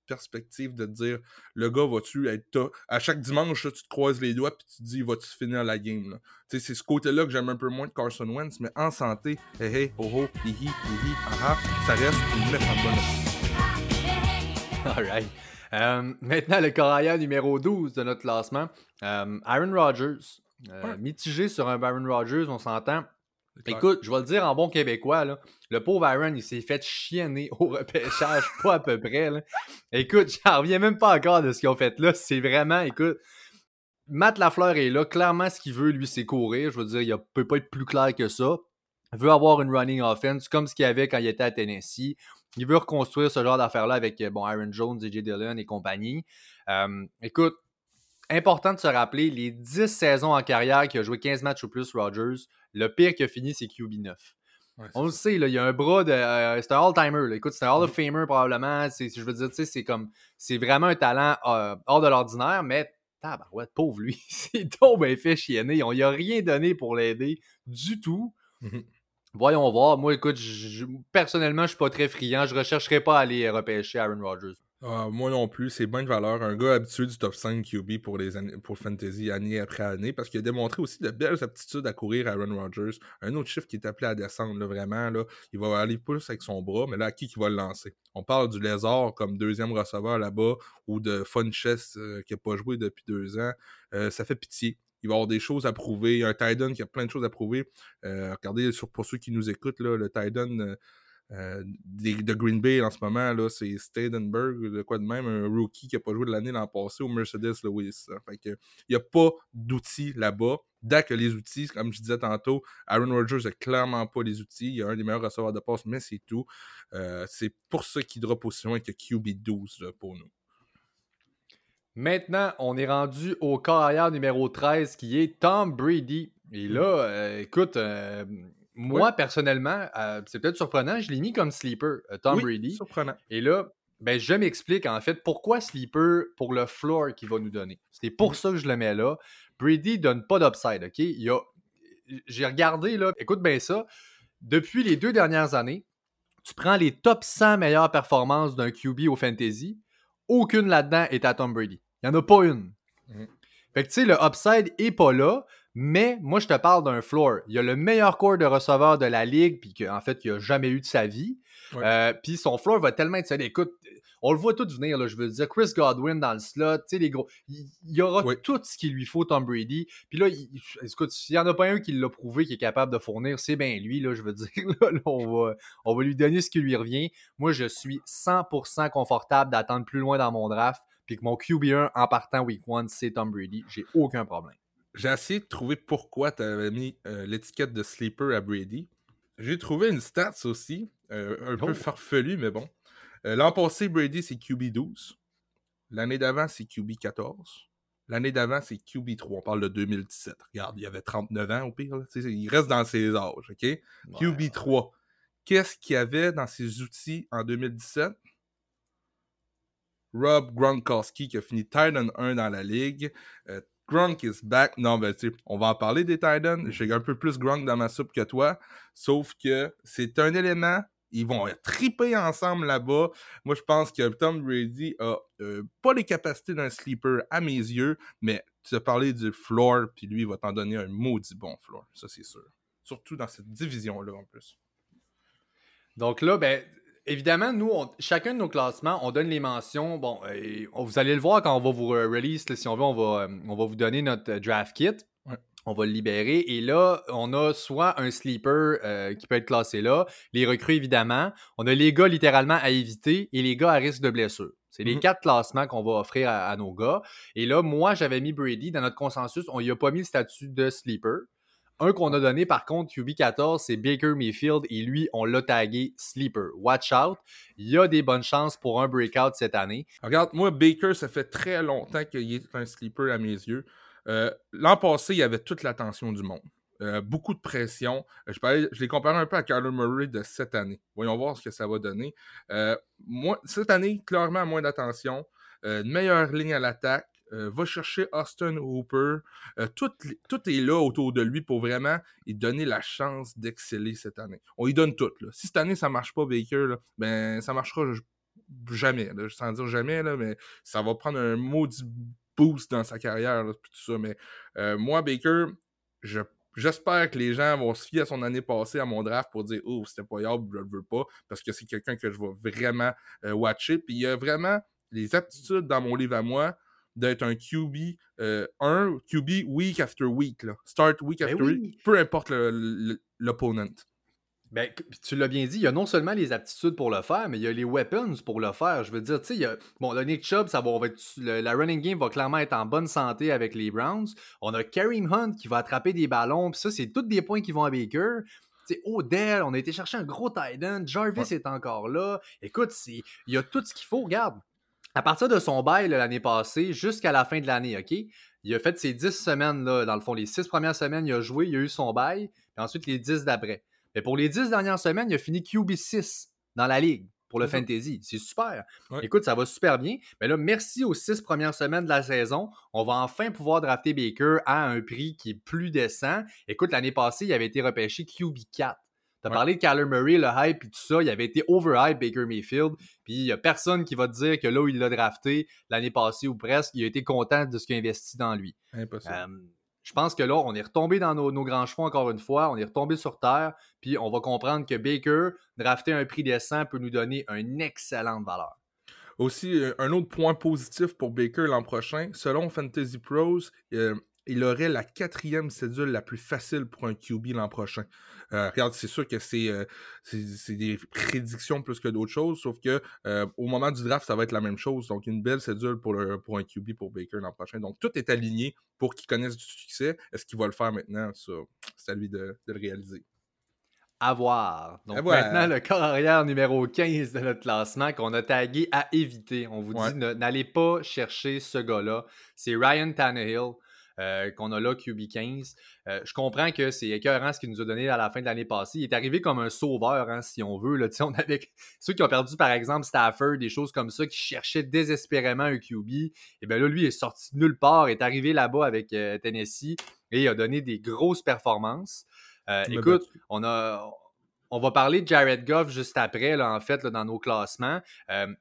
Speaker 2: perspective de dire le gars, va-tu être. À chaque dimanche, tu te croises les doigts, puis tu te dis, va-tu finir la game? C'est ce côté-là que j'aime un peu moins de Carson Wentz, mais en santé, hey hey, oh oh, hihi, hihi, aha, ça reste une méchante
Speaker 1: bonne Alright. Euh, maintenant, le corailleur numéro 12 de notre classement, euh, Aaron Rodgers. Euh, mitigé sur un Aaron Rodgers, on s'entend. Écoute, je vais le dire en bon québécois, là, le pauvre Aaron, il s'est fait chienner au repêchage, pas à peu près. Écoute, j'en reviens même pas encore de ce qu'ils ont fait là. C'est vraiment, écoute, Matt Lafleur est là. Clairement, ce qu'il veut, lui, c'est courir. Je veux dire, il ne peut pas être plus clair que ça. Veut avoir une running offense, comme ce qu'il avait quand il était à Tennessee. Il veut reconstruire ce genre d'affaires-là avec bon, Aaron Jones, et J. Dillon et compagnie. Euh, écoute, important de se rappeler, les 10 saisons en carrière qui a joué 15 matchs ou plus, Rodgers, le pire qui a fini, c'est QB9. On le sait, là, il y a un bras de. Euh, c'est un all-timer. Écoute, c'est un Hall of mm-hmm. Famer probablement. Je veux dire, c'est comme. C'est vraiment un talent euh, hors de l'ordinaire, mais tabarouette, pauvre lui. c'est bien fait chienner. On lui a rien donné pour l'aider du tout. Mm-hmm. Voyons voir. Moi, écoute, personnellement, je suis pas très friand. Je rechercherai pas à aller repêcher Aaron Rodgers.
Speaker 2: Ah, moi non plus, c'est bonne valeur. Un gars habitué du top 5 QB pour les pour Fantasy année après année, parce qu'il a démontré aussi de belles aptitudes à courir Aaron Rodgers. Un autre chiffre qui est appelé à descendre, vraiment. Là, il va aller plus avec son bras, mais là, à qui qui va le lancer? On parle du Lézard comme deuxième receveur là-bas, ou de Funchess euh, qui n'a pas joué depuis deux ans. Euh, ça fait pitié. Il va avoir des choses à prouver. Un Titan qui a plein de choses à prouver. Euh, regardez, pour ceux qui nous écoutent, le Titan euh, de Green Bay en ce moment, c'est Stadenberg, de quoi de même, un rookie qui n'a pas joué de l'année l'an passé au Mercedes Lewis. Que, il n'y a pas d'outils là-bas. Dès que les outils, comme je disais tantôt, Aaron Rodgers n'a clairement pas les outils. Il a un des meilleurs receveurs de passe, mais c'est tout. Euh, c'est pour ça qu'il drop aussi loin que QB12 pour nous.
Speaker 1: Maintenant, on est rendu au carrière numéro 13 qui est Tom Brady. Et là, euh, écoute, moi, personnellement, euh, c'est peut-être surprenant, je l'ai mis comme sleeper, euh, Tom
Speaker 2: oui,
Speaker 1: Brady.
Speaker 2: surprenant.
Speaker 1: Et là, ben, je m'explique en fait pourquoi sleeper pour le floor qu'il va nous donner. C'est pour ça que je le mets là. Brady donne pas d'upside, OK? Il a... J'ai regardé, là, écoute bien ça. Depuis les deux dernières années, tu prends les top 100 meilleures performances d'un QB au fantasy, aucune là-dedans est à Tom Brady. Il n'y en a pas une.
Speaker 2: Mhm.
Speaker 1: Fait que tu sais, le upside est pas là, mais moi, je te parle d'un floor. Il a le meilleur corps de receveur de la ligue, puis qu'en fait, il n'a jamais eu de sa vie.
Speaker 2: Ouais.
Speaker 1: Euh, puis son floor va tellement être solide. Écoute, on le voit tout venir, là, je veux dire. Chris Godwin dans le slot, tu sais, les gros. Il y aura
Speaker 2: Oui.
Speaker 1: tout ce qu'il lui faut, Tom Brady. Puis là, il- écoute, s'il n'y en a pas un qui l'a prouvé, qui est capable de fournir, c'est bien lui, là, je veux dire. Là, là, on, va, on va lui donner ce qui lui revient. Moi, je suis 100% confortable d'attendre plus loin dans mon draft, puis que mon QB1 en partant week 1, c'est Tom Brady. J'ai aucun problème.
Speaker 2: J'ai essayé de trouver pourquoi tu avais mis euh, l'étiquette de sleeper à Brady. J'ai trouvé une stats aussi, euh, un
Speaker 1: Oh.
Speaker 2: peu farfelue, mais bon. Euh, L'an passé, Brady, c'est QB12. L'année d'avant, c'est QB14. L'année d'avant, c'est QB3. On parle de 2017. Regarde, il y avait 39 ans au pire. là. Il reste dans ses âges, OK? QB3. Qu'est-ce qu'il y avait dans ses outils en 2017? Rob Gronkowski qui a fini Titan 1 dans la ligue. Euh, Gronk is back. Non, ben, tu on va en parler des Titans. J'ai un peu plus Gronk dans ma soupe que toi. Sauf que c'est un élément. Ils vont triper ensemble là-bas. Moi, je pense que Tom Brady a euh, pas les capacités d'un sleeper à mes yeux, mais tu as parlé du floor, puis lui, il va t'en donner un maudit bon floor. Ça, c'est sûr. Surtout dans cette division-là, en plus.
Speaker 1: Donc là, ben, évidemment, nous, on- chacun de nos classements, on donne les mentions. Bon, euh, on- vous allez le voir quand on va vous release, là, si on veut, on va, euh, on va vous donner notre euh, draft kit.
Speaker 2: Ouais.
Speaker 1: On va le libérer. Et là, on a soit un sleeper euh, qui peut être classé là, les recrues, évidemment. On a les gars littéralement à éviter et les gars à risque de blessure. C'est les
Speaker 2: Mhm.
Speaker 1: quatre classements qu'on va offrir à, à nos gars. Et là, moi, j'avais mis Brady dans notre consensus. On n'y a pas mis le statut de sleeper. Un qu'on a donné par contre, QB14, c'est Baker Mayfield et lui, on l'a tagué sleeper. Watch out. Il y a des bonnes chances pour un breakout cette année.
Speaker 2: Regarde, moi, Baker, ça fait très longtemps qu'il est un sleeper à mes yeux. Euh, L'an passé, il y avait toute l'attention du monde. Euh, beaucoup de pression. Euh, Je, parlais- je l'ai comparé un peu à Kyler Murray de cette année. Voyons voir ce que ça va donner. Cette année, clairement, moins d'attention. Une meilleure ligne à l'attaque. Euh, va chercher Austin Hooper. Euh, tout, tout est là autour de lui pour vraiment lui donner la chance d'exceller cette année. On lui donne tout. Si cette année, ça marche pas, Baker, là, ben, ça marchera jamais. Là, sans dire jamais, là, mais ça va prendre un maudit boost dans sa carrière, tout ça. Mais euh, moi, Baker, je- j'espère que les gens vont se fier à son année passée, à mon draft, pour dire Oh, c'était pas yable, je le veux pas, parce que c'est quelqu'un que je vais vraiment watcher. Puis il y a vraiment les aptitudes dans mon livre à moi d'être un QB, euh, un QB week after week, là. start week
Speaker 1: Ben
Speaker 2: after
Speaker 1: oui.
Speaker 2: week, peu importe l'opponent.
Speaker 1: Ben, tu l'as bien dit, il y a non seulement les aptitudes pour le faire, mais il y a les weapons pour le faire. Je veux dire, tu sais, a- bon, le Nick Chubb, ça va, on va être- le- la running game va clairement être en bonne santé avec les Browns. On a Kareem Hunt qui va attraper des ballons, puis ça, c'est tous des points qui vont à Baker. Tu sais, Odell, on a été chercher un gros tight end. Jarvis est encore là. Écoute, il y a tout ce qu'il faut. Regarde, à partir de son bail l'année passée jusqu'à la fin de l'année, OK? Il a fait ses 10 semaines, là, dans le fond, les 6 premières semaines, il a joué, il a eu son bail, puis ensuite les 10 d'après. Mais pour les 10 dernières semaines, il a fini QB6 dans la ligue pour le fantasy. C'est super.
Speaker 2: Ouais.
Speaker 1: Écoute, ça va super bien. Mais là, merci aux 6 premières semaines de la saison. On va enfin pouvoir drafter Baker à un prix qui est plus décent. Écoute, l'année passée, il avait été repêché QB4. Tu as parlé de Kyler Murray, le hype et tout ça. Il avait été overhype, Baker Mayfield. Puis il n'y a personne qui va te dire que là où il l'a drafté l'année passée ou presque, il a été content de ce qu'il a investi dans lui.
Speaker 2: Impossible.
Speaker 1: Euh, je pense que là, on est retombé dans nos, grands chevaux encore une fois. On est retombé sur terre. Puis on va comprendre que Baker, drafter un prix décent, peut nous donner une excellente valeur.
Speaker 2: Aussi, euh, un autre point positif pour Baker l'an prochain, selon Fantasy Pros, euh, il aurait la quatrième cédule la plus facile pour un QB l'an prochain. Euh, regarde, c'est sûr que euh, c'est, des prédictions plus que d'autres choses, sauf que euh, au moment du draft, ça va être la même chose. Donc, une belle cédule pour, pour un QB pour Baker l'an prochain. Donc, tout est aligné pour qu'il connaisse du succès. Est-ce qu'il va le faire maintenant? Ça, c'est à lui de, le réaliser.
Speaker 1: À voir. Donc, maintenant, le corps arrière numéro 15 de notre classement qu'on a tagué à éviter. On vous dit, n'allez pas chercher ce gars-là. C'est Ryan Tannehill. Euh, qu'on a là, QB15. Euh, je comprends que c'est écœurant ce qu'il nous a donné à la fin de l'année passée. Il est arrivé comme un sauveur, hein, si on veut. Là. On avait ceux qui ont perdu, par exemple, Stafford, des choses comme ça, qui cherchaient désespérément un QB. Et bien là, lui est sorti de nulle part, est arrivé là-bas avec euh, Tennessee et il a donné des grosses performances. écoute, on a, on va parler de Jared Goff juste après, là, en fait, dans nos classements.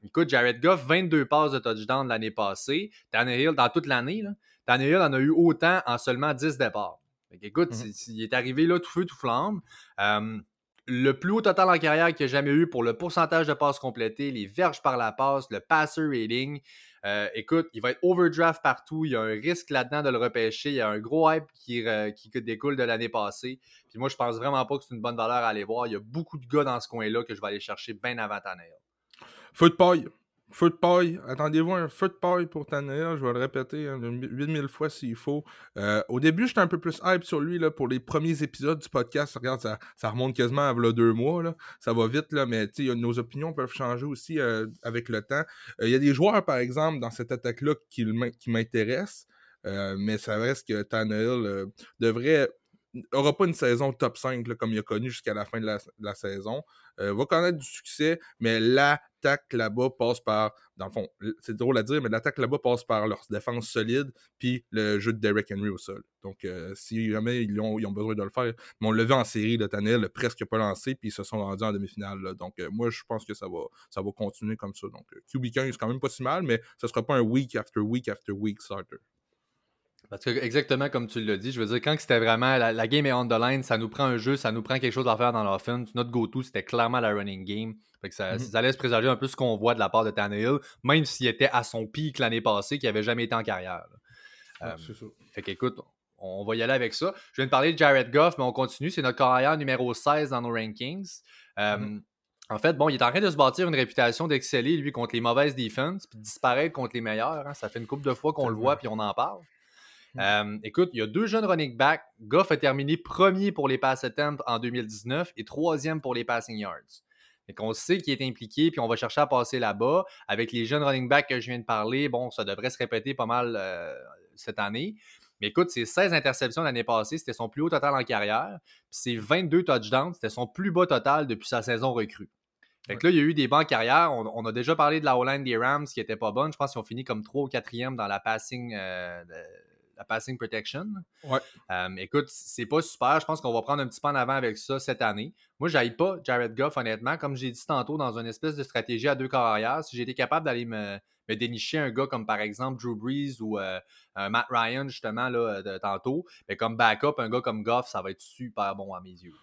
Speaker 1: écoute, Jared Goff, 22 passes de touchdown l'année passée. Tannehill, dans toute l'année, Tannehill en a eu autant en seulement 10 départs. écoute, mmh il est arrivé là tout feu, tout flamme. le plus haut total en carrière qu'il a jamais eu pour le pourcentage de passes complétées, les verges par la passe, le passer rating. Euh, écoute, il va être overdraft partout. Il y a un risque là-dedans de le repêcher. Il y a un gros hype qui, qui découle de l'année passée. Puis moi, je pense vraiment pas que c'est une bonne valeur à aller voir. Il y a beaucoup de gars dans ce coin-là que je vais aller chercher bien avant Tannehill.
Speaker 2: Feu de paille. Feu de paille, attendez-vous un feu de paille pour Tannehill, je vais le répéter 8000 hein, fois s'il faut. Euh, au début, j'étais un peu plus hype sur lui là, pour les premiers épisodes du podcast. Regarde, ça, ça remonte quasiment à deux mois. Là. Ça va vite, là, mais nos opinions peuvent changer aussi euh, avec le temps. Euh, il y a des joueurs, par exemple, dans cette attaque-là qui, qui m'intéressent, mais ça reste que Tannehill devrait aura pas une saison top 5 comme il a connu jusqu'à la fin de la, saison. Euh, va connaître du succès, mais l'attaque là-bas passe par, dans le fond, c'est drôle à dire, mais l'attaque là-bas passe par leur défense solide, puis le jeu de Derek Henry au sol. Donc, euh, si jamais ils ont, ils ont, besoin de le faire, mais on l'a vu en série, le Tanel presque pas lancé, puis ils se sont rendus en demi-finale. Donc, euh, moi, je pense que ça va, ça va continuer comme ça. Donc, QB15, c'est quand même pas si mal, mais ce sera pas un week after week after week starter.
Speaker 1: Parce que exactement comme tu l'as dit, je veux dire, quand c'était vraiment la, game est on the line, ça nous prend un jeu, ça nous prend quelque chose à faire dans l'offense. Notre go-to, c'était clairement la running game. Fait que ça, mm-hmm. ça laisse présager un peu ce qu'on voit de la part de Tannehill, même s'il était à son pic l'année passée, qui n'avait jamais été en carrière.
Speaker 2: Euh, c'est ça.
Speaker 1: Fait qu'écoute, on va y aller avec ça. Je viens de parler de Jared Goff, mais on continue. C'est notre carrière numéro 16 dans nos rankings. Euh, mm-hmm. En fait, bon, il est en train de se bâtir une réputation d'exceller, lui, contre les mauvaises defenses, puis disparaître contre les meilleurs. Hein. Ça fait une couple de fois qu'on le voit, puis on en parle. Mm. Euh, écoute, il y a deux jeunes running backs. Goff a terminé premier pour les pass attempts en 2019 et troisième pour les passing yards. Et qu'on sait qu'il est impliqué, puis on va chercher à passer là-bas. Avec les jeunes running backs que je viens de parler, bon, ça devrait se répéter pas mal euh, cette année. Mais écoute, c'est 16 interceptions l'année passée, c'était son plus haut total en carrière. Puis c'est 22 touchdowns, c'était son plus bas total depuis sa saison recrue. Fait que là, il y a eu des bons carrières. On, on, a déjà parlé de la O-line des Rams qui était pas bonne. Je pense qu'ils ont fini comme 3 ou 4e dans la passing, euh, la passing protection.
Speaker 2: Ouais.
Speaker 1: Euh, écoute, c'est pas super. Je pense qu'on va prendre un petit pas en avant avec ça cette année. Moi, j'aille pas Jared Goff, honnêtement. Comme j'ai dit tantôt, dans une espèce de stratégie à deux carrières, si j'étais capable d'aller me, dénicher un gars comme par exemple Drew Brees ou euh, Matt Ryan, justement, là, de, tantôt, mais comme backup, un gars comme Goff, ça va être super bon à mes yeux.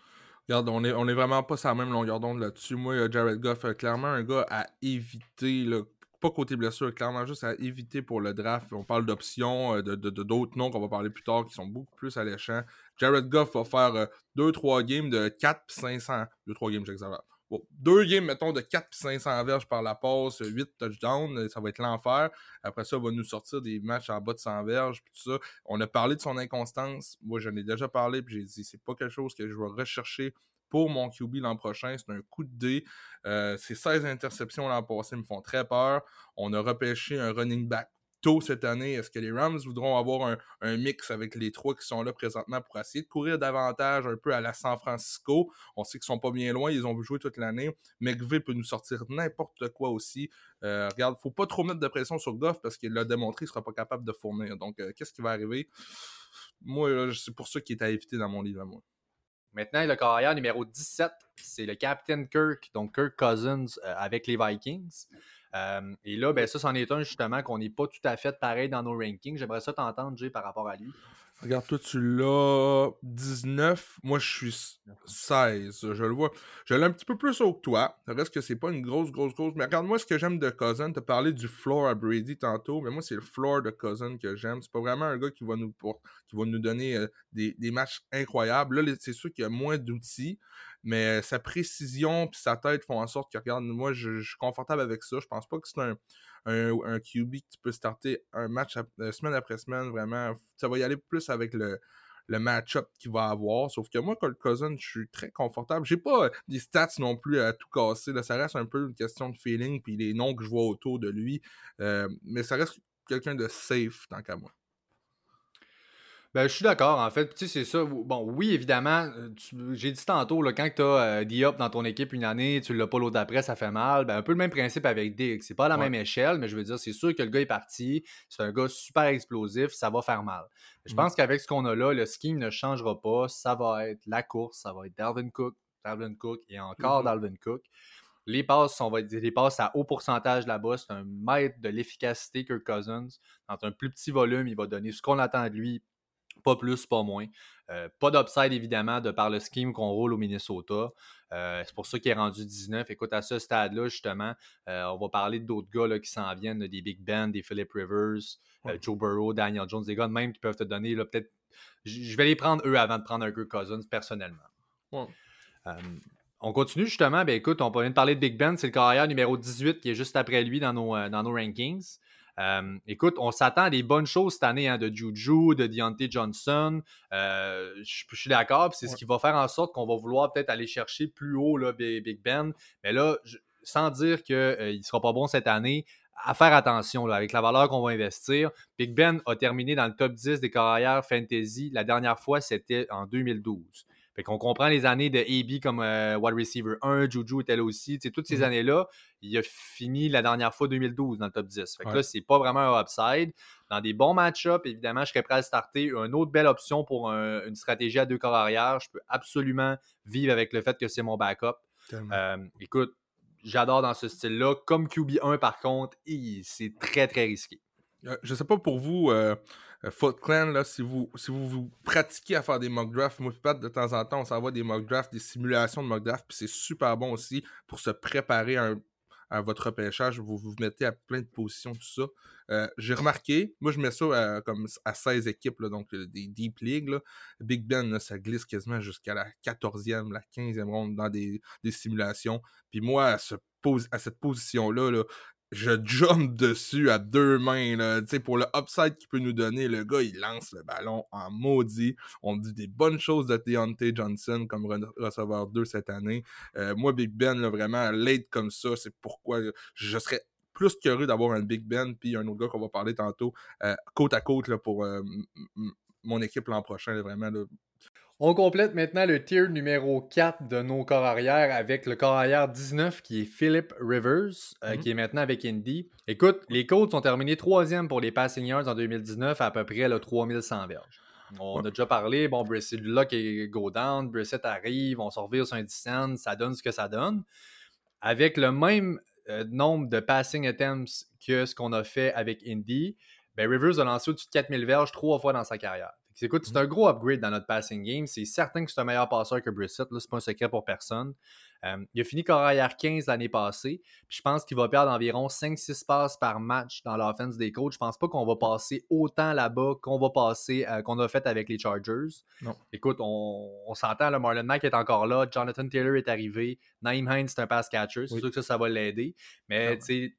Speaker 2: Regarde, on est, on est vraiment pas sur la même longueur d'onde là-dessus. Moi, Jared Goff, euh, clairement un gars à éviter là, côté blessure, clairement juste à éviter pour le draft. On parle d'options, euh, de, d'autres noms qu'on va parler plus tard qui sont beaucoup plus alléchants. Jared Goff va faire 2-3 euh, games de 4 500. 2-3 games, j'exagère. Bon, deux games, mettons, de 4 500 verges par la passe, 8 touchdowns, ça va être l'enfer. Après ça, il va nous sortir des matchs en bas de 100 verges, puis tout ça. On a parlé de son inconstance. Moi, j'en ai déjà parlé, puis j'ai dit, c'est pas quelque chose que je vais rechercher pour mon QB l'an prochain. C'est un coup de dé. Euh, ces 16 interceptions l'an passé me font très peur. On a repêché un running back tôt cette année. Est-ce que les Rams voudront avoir un, mix avec les trois qui sont là présentement pour essayer de courir davantage un peu à la San Francisco? On sait qu'ils sont pas bien loin, ils ont vu jouer toute l'année. McVeigh peut nous sortir n'importe quoi aussi. Euh, regarde, faut pas trop mettre de pression sur Goff parce qu'il l'a démontré, il sera pas capable de fournir. Donc, euh, qu'est-ce qui va arriver? Moi, c'est pour ça qu'il est à éviter dans mon livre à moi.
Speaker 1: Maintenant, le carrière numéro 17, c'est le Captain Kirk, donc Kirk Cousins avec les Vikings. et là, ben, ça, c'en est un justement qu'on n'est pas tout à fait pareil dans nos rankings. J'aimerais ça t'entendre, Jay, par rapport à lui.
Speaker 2: Regarde, toi, tu l'as 19. Moi, je suis 16. Je le vois. Je l'ai un petit peu plus haut que toi. Ça reste que c'est pas une grosse, grosse, grosse. Mais regarde-moi ce que j'aime de Cousin. Tu as parlé du floor à Brady tantôt. Mais moi, c'est le floor de Cousin que j'aime. C'est pas vraiment un gars qui va nous, qui va nous donner euh, des, des, matchs incroyables. Là, c'est sûr qu'il y a moins d'outils. Mais sa précision et sa tête font en sorte que, regarde, moi, je, je suis confortable avec ça. Je pense pas que c'est un un, QB qui peut starter un match euh, semaine après semaine, vraiment. Ça va y aller plus avec le, le match-up qu'il va avoir. Sauf que moi, Colt Cousin, je suis très confortable. J'ai pas euh, des stats non plus à tout casser. Ça reste un peu une question de feeling, puis les noms que je vois autour de lui. Euh, mais ça reste quelqu'un de safe tant qu'à moi.
Speaker 1: Ben, je suis d'accord, en fait. Tu sais, c'est ça. Bon, oui, évidemment, euh, j'ai dit tantôt, là, quand tu as euh, Diop dans ton équipe une année, tu l'as pas l'autre d'après, ça fait mal. Ben, un peu le même principe avec Dick. C'est pas à la même échelle, mais je veux dire, c'est sûr que le gars est parti. C'est un gars super explosif, ça va faire mal. Je mmh. pense qu'avec ce qu'on a là, le scheme ne changera pas. Ça va être la course, ça va être Dalvin Cook, Dalvin Cook et encore mmh Dalvin Cook. Les passes, on va dire des passes à haut pourcentage là-bas. C'est un maître de l'efficacité que Cousins. Dans un plus petit volume, il va donner ce qu'on attend de lui pas plus, pas moins. Euh, pas d'upside, évidemment, de par le scheme qu'on roule au Minnesota. Euh, c'est pour ça qu'il est rendu 19. Écoute, à ce stade-là, justement, euh, on va parler d'autres gars qui s'en viennent, des Big Ben, des Philip Rivers, Joe Burrow, Daniel Jones, des gars même qui peuvent te donner peut-être. Je vais les prendre eux avant de prendre un Kirk Cousins personnellement. on continue justement. Ben écoute, on vient de parler de Big Ben, c'est le carrière numéro 18 qui est juste après lui dans nos, dans nos rankings. Euh, écoute, on s'attend à des bonnes choses cette année hein, de Juju, de Deontay Johnson. Euh, je, suis d'accord, c'est ce qui va faire en sorte qu'on va vouloir peut-être aller chercher plus haut là, Big Ben. Mais là, sans dire qu'il euh, ne sera pas bon cette année, à faire attention avec la valeur qu'on va investir. Big Ben a terminé dans le top 10 des carrières fantasy. La dernière fois, c'était en 2012. Fait qu'on comprend les années de AB comme euh, wide receiver 1, Juju était là aussi. toutes ces mmh années-là, il a fini la dernière fois 2012 dans le top 10. Fait que là, c'est pas vraiment un upside. Dans des bons match-ups, évidemment, je serais prêt à starter. Une autre belle option pour une stratégie à deux corps arrière. Je peux absolument vivre avec le fait que c'est mon backup. Euh, écoute, j'adore dans ce style-là. Comme QB1, par contre, c'est très, très risqué.
Speaker 2: Euh, je sais pas pour vous, euh, Foot Clan, là, si vous, si vous, vous pratiquez à faire des mock drafts, moi pas de temps en temps, on s'envoie des mock drafts, des simulations de mock drafts, puis c'est super bon aussi pour se préparer à, votre repêchage. Vous vous mettez à plein de positions, tout ça. Euh, j'ai remarqué, moi je mets ça à, comme à 16 équipes, donc euh, des Deep League. Big Ben, ça glisse quasiment jusqu'à la 14e, la 15e ronde dans des, simulations. Puis moi, à, à cette position-là, là, je jump dessus à deux mains. Là. Pour le upside qu'il peut nous donner, le gars, il lance le ballon en maudit. On dit des bonnes choses de Deontay Johnson comme receveur 2 cette année. Euh, moi, Big Ben, là, vraiment, late comme ça, c'est pourquoi je serais plus qu'heureux d'avoir un Big Ben puis un autre gars qu'on va parler tantôt euh, côte à côte là, pour euh, mon équipe l'an prochain. vraiment,
Speaker 1: on complète maintenant le tier numéro 4 de nos corps arrière avec le corps arrière 19 qui est Philip Rivers, euh, mhm. qui est maintenant avec Indy. Écoute, les Colts ont terminé troisième pour les passing yards en 2019 à, peu près le 3100 verges. On a déjà parlé, bon, Brissett Luck et go down, Brissett arrive, on sort sur un ça donne ce que ça donne. Avec le même euh, nombre de passing attempts que ce qu'on a fait avec Indy, ben Rivers a lancé au-dessus de 4000 verges trois fois dans sa carrière. Écoute, c'est mmh. un gros upgrade dans notre passing game. C'est certain que c'est un meilleur passeur que Brissett. Ce n'est pas un secret pour personne. il a fini carrière 15 l'année passée. je pense qu'il va perdre environ 5-6 passes par match dans l'offense des coachs. Je pense pas qu'on va passer autant là-bas qu'on va passer, euh, qu'on a fait avec les Chargers. Non. Écoute, on, s'entend, le Marlon Mack est encore là. Jonathan Taylor est arrivé. Naïm Hines, c'est un pass catcher. C'est sûr que ça, ça va l'aider. Mais tu sais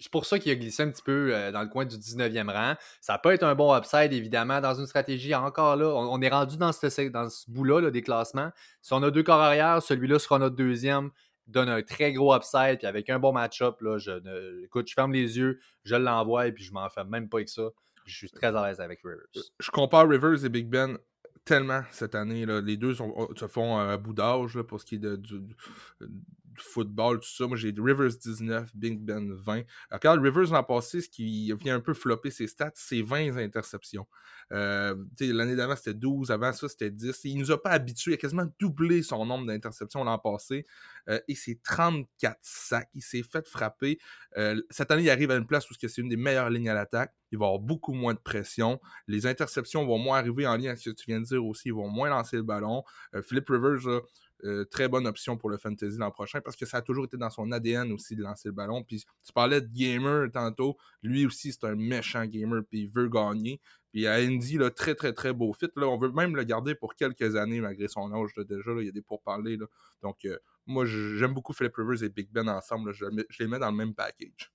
Speaker 1: c'est pour ça qu'il a glissé un petit peu euh, dans le coin du 19e rang. Ça peut être un bon upside, évidemment, dans une stratégie encore là. On, est rendu dans ce, dans ce bout-là des classements. Si on a deux corps arrière, celui-là sera notre deuxième, donne un très gros upside. Puis avec un bon match-up, je, écoute, je ferme les yeux, je l'envoie et puis je m'en fais même pas avec ça. Je suis très à l'aise avec Rivers. Euh,
Speaker 2: je compare Rivers et Big Ben tellement cette année. Là. Les deux se font un bout d'âge pour ce qui est de, du, football, tout ça. Moi, j'ai Rivers 19, Big Ben 20. Regarde, Rivers l'an passé, ce qui vient un peu flopper ses stats, c'est 20 interceptions. Euh, l'année d'avant, c'était 12. Avant ça, c'était 10. Il nous a pas habitués. Il a quasiment doublé son nombre d'interceptions l'an passé. Euh, et c'est 34 sacs. Il s'est fait frapper. Euh, cette année, il arrive à une place où c'est une des meilleures lignes à l'attaque. Il va avoir beaucoup moins de pression. Les interceptions vont moins arriver en lien avec ce que tu viens de dire aussi. Ils vont moins lancer le ballon. Philip Rivers, euh, très bonne option pour le fantasy l'an prochain parce que ça a toujours été dans son ADN aussi de lancer le ballon. Puis tu parlais de gamer tantôt, lui aussi c'est un méchant gamer puis il veut gagner. Puis à Indy, là, très très très beau fit. Là, on veut même le garder pour quelques années malgré son âge déjà. il y a des pourparlers. Là. Donc euh, moi j'aime beaucoup Philip Rivers et Big Ben ensemble. Je les mets dans le même package.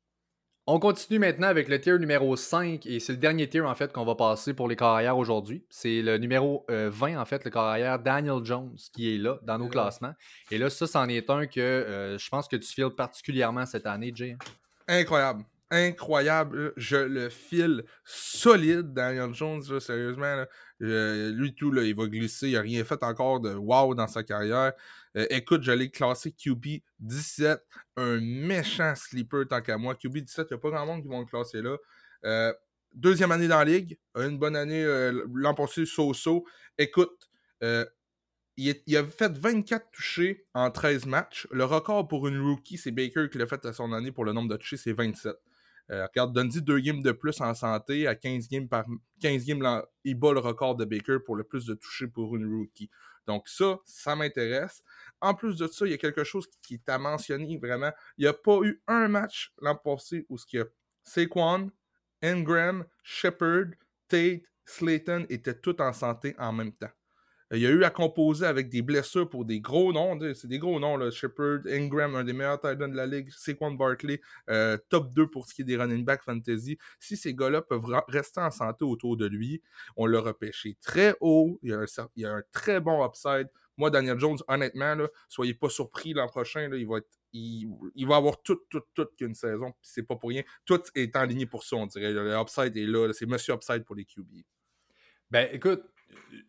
Speaker 1: On continue maintenant avec le tier numéro 5 et c'est le dernier tier en fait qu'on va passer pour les carrières aujourd'hui. C'est le numéro 20 euh, en fait, le carrière Daniel Jones qui est là dans nos classements. Et là, ça, c'en est un que euh, je pense que tu files particulièrement cette année, Jay. Hein?
Speaker 2: Incroyable. Incroyable. Je le file solide, Daniel Jones, sérieusement. lui, tout, là, il va glisser. Il n'a rien fait encore de wow dans sa carrière. Euh, écoute, j'allais classer QB 17, un méchant sleeper tant qu'à moi. QB 17, il n'y a pas grand monde qui vont le classer là. Euh, deuxième année dans la ligue, une bonne année euh, l'an passé, so-so. Écoute, il, a fait 24 touchés en 13 matchs. Le record pour une rookie, c'est Baker qui l'a fait à son année pour le nombre de touchés, c'est 27. regarde, Dundee, deux games de plus en santé. À 15 games par 15 games, il bat le record de Baker pour le plus de touchés pour une rookie. Donc ça, ça m'intéresse. En plus de ça, il y a quelque chose qui t'a mentionné vraiment. Il n'y a pas eu un match l'an passé où ce qu'il y a Saquon, Ingram, Shepard, Tate, Slayton étaient tous en santé en même temps. Il y a eu à composer avec des blessures pour des gros noms. C'est des gros noms, là. Shepard, Ingram, un des meilleurs tight de la ligue, Saquon Barkley, euh, top 2 pour ce qui est des running back fantasy. Si ces gars-là peuvent rester en santé autour de lui, on l'a repêché très haut. Il y, a un, il très bon upside. Moi, Daniel Jones, honnêtement, là, soyez pas surpris l'an prochain. Il, va il, avoir tout, tout, tout qu'une saison. C'est pas pour rien. Tout est en ligne pour ça, on dirait. Le upside est là. c'est Monsieur Upside pour les QB.
Speaker 1: Ben, écoute,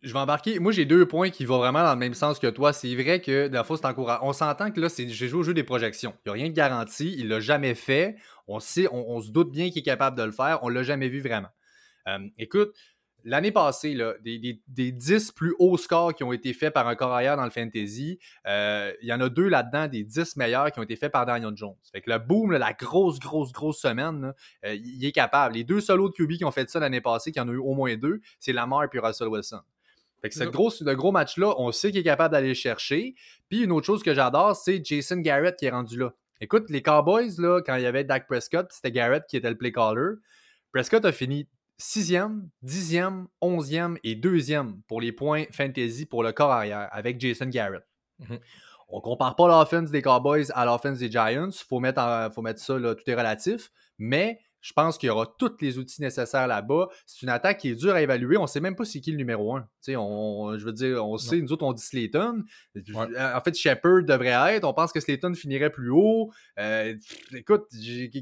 Speaker 1: je vais embarquer. Moi, j'ai deux points qui vont vraiment dans le même sens que toi. C'est vrai que la fois, c'est encourageant. On s'entend que là, j'ai joué au jeu des projections. Il n'y a rien de garanti. Il l'a jamais fait. On se doute bien qu'il est capable de le faire. On l'a jamais vu vraiment. Euh, écoute, l'année passée, là, des, des, 10 plus hauts scores qui ont été faits par un carrière dans le fantasy, euh, il y en a deux là-dedans, des 10 meilleurs qui ont été faits par Daniel Jones. Fait que le boom, la grosse, grosse, grosse semaine, euh, il est capable. Les deux solos de QB qui ont fait ça l'année passée, qui en ont eu au moins deux, c'est Lamar et Russell Wilson. Fait que ce gros, gros match-là, on sait qu'il est capable d'aller le chercher. Puis une autre chose que j'adore, c'est Jason Garrett qui est rendu là. Écoute, les Cowboys, là, quand il y avait Dak Prescott, c'était Garrett qui était le play caller. Prescott a fini sixième, dixième, onzième et deuxième pour les points fantasy pour le corps arrière avec Jason Garrett. Mhm. On compare pas l'offense des Cowboys à l'offense des Giants. Il faut mettre, faut mettre ça, là, tout est relatif. Mais je pense qu'il y aura tous les outils nécessaires là-bas. C'est une attaque qui est dure à évaluer. On ne sait même pas c'est qui le numéro un. On, je veux dire, on sait, nous autres, on dit Slayton. En fait, Shepard devrait être. On pense que Slayton finirait plus haut. Euh, écoute,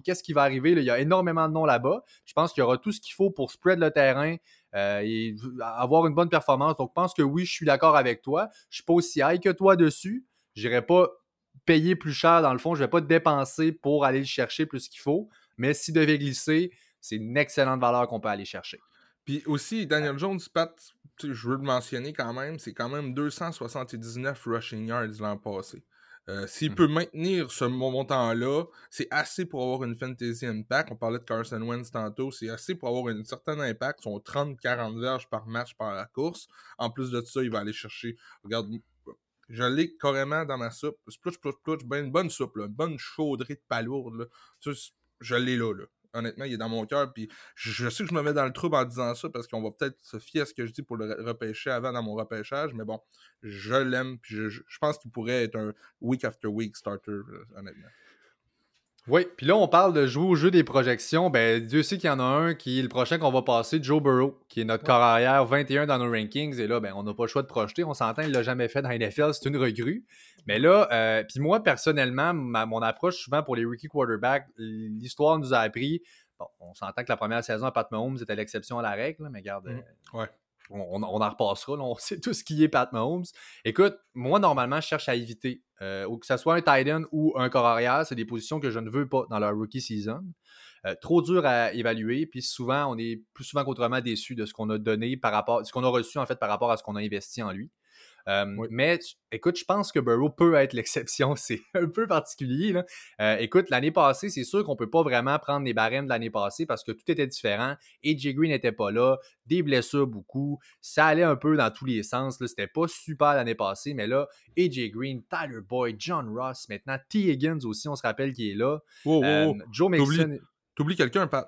Speaker 1: qu'est-ce qui va arriver? Il y a énormément de noms là-bas. Je pense qu'il y aura tout ce qu'il faut pour spread le terrain. Euh, et avoir une bonne performance. Donc, je pense que oui, je suis d'accord avec toi. Je ne suis pas aussi high que toi dessus. Je n'irai pas payer plus cher dans le fond. Je ne vais pas dépenser pour aller le chercher plus qu'il faut. Mais s'il devait glisser, c'est une excellente valeur qu'on peut aller chercher.
Speaker 2: Puis aussi, Daniel Jones, Pat, je veux le mentionner quand même, c'est quand même 279 rushing yards l'an passé. Euh, s'il mmh. peut maintenir ce montant-là, c'est assez pour avoir une fantasy impact. On parlait de Carson Wentz tantôt, c'est assez pour avoir un certain impact. Sont 30-40 verges par match par la course. En plus de ça, il va aller chercher. Regarde, je l'ai carrément dans ma soupe. Splouch, splouch, splouch, ben une bonne soupe, une bonne chaudrée de palourde. Là je l'ai là, Honnêtement, il est dans mon cœur. Puis je, sais que je me mets dans le trouble en disant ça parce qu'on va peut-être se fier à ce que je dis pour le repêcher avant dans mon repêchage. Mais bon, je l'aime. Puis je, je, pense qu'il pourrait être un week after week starter, euh, honnêtement.
Speaker 1: Oui, puis là, on parle de jouer au jeu des projections. Ben, Dieu sait qu'il y en a un qui est le prochain qu'on va passer, Joe Burrow, qui est notre corps arrière 21 dans nos rankings. Et là, ben, on n'a pas le choix de projeter. On s'entend, il ne l'a jamais fait dans la NFL, c'est une recrue. Mais là, euh, puis moi, personnellement, mon approche souvent pour les rookie quarterbacks, l'histoire nous a appris. Bon, on s'entend que la première saison à Pat Mahomes c'était l'exception à la règle, mais regarde.
Speaker 2: Mmh.
Speaker 1: Euh,
Speaker 2: ouais.
Speaker 1: On, en repassera. on sait tout ce qui est Pat Mahomes. Écoute, moi, normalement, je cherche à éviter. que ce soit un tight end ou un corps c'est des positions que je ne veux pas dans leur rookie season. trop dur à évaluer, puis souvent, on est plus souvent qu'autrement déçu de ce qu'on a donné par rapport, ce qu'on a reçu en fait par rapport à ce qu'on a investi en lui. Mais écoute, je pense que Burrow peut être l'exception. C'est un peu particulier. Euh, écoute, l'année passée, c'est sûr qu'on ne peut pas vraiment prendre les barèmes de l'année passée parce que tout était différent. AJ Green n'était pas là, des blessures beaucoup. Ça allait un peu dans tous les sens. C'était pas super l'année passée, mais là, AJ Green, Tyler Boyd, John Ross, maintenant T. Higgins aussi, on se rappelle qu'il est là.
Speaker 2: Joe Mixon. T'oublies quelqu'un, Pat?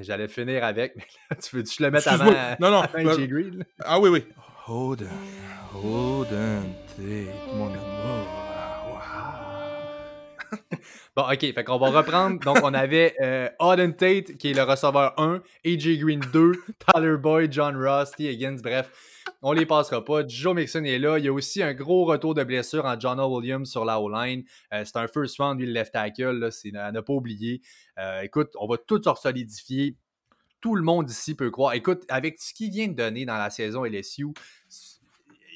Speaker 1: J'allais finir avec, mais là, tu veux-tu le mettre avant, non, non, AJ ben, Green?
Speaker 2: Ah oui, oui. Hold on, hold on, mon amour.
Speaker 1: bon, ok, fait qu'on va reprendre. Donc, on avait euh, Tate, qui est le receveur 1, AJ Green 2, Tyler Boyd, John Ross, T. Higgins, bref. On les passera pas. Joe Mixon est là. Il y a aussi un gros retour de blessure en John Williams sur la O-line. Euh, c'est un first round, lui, le left tackle. Là, c'est à ne pas oublier. Euh, écoute, on va tout solidifier tout le monde ici peut croire. Écoute, avec ce qu'il vient de donner dans la saison LSU,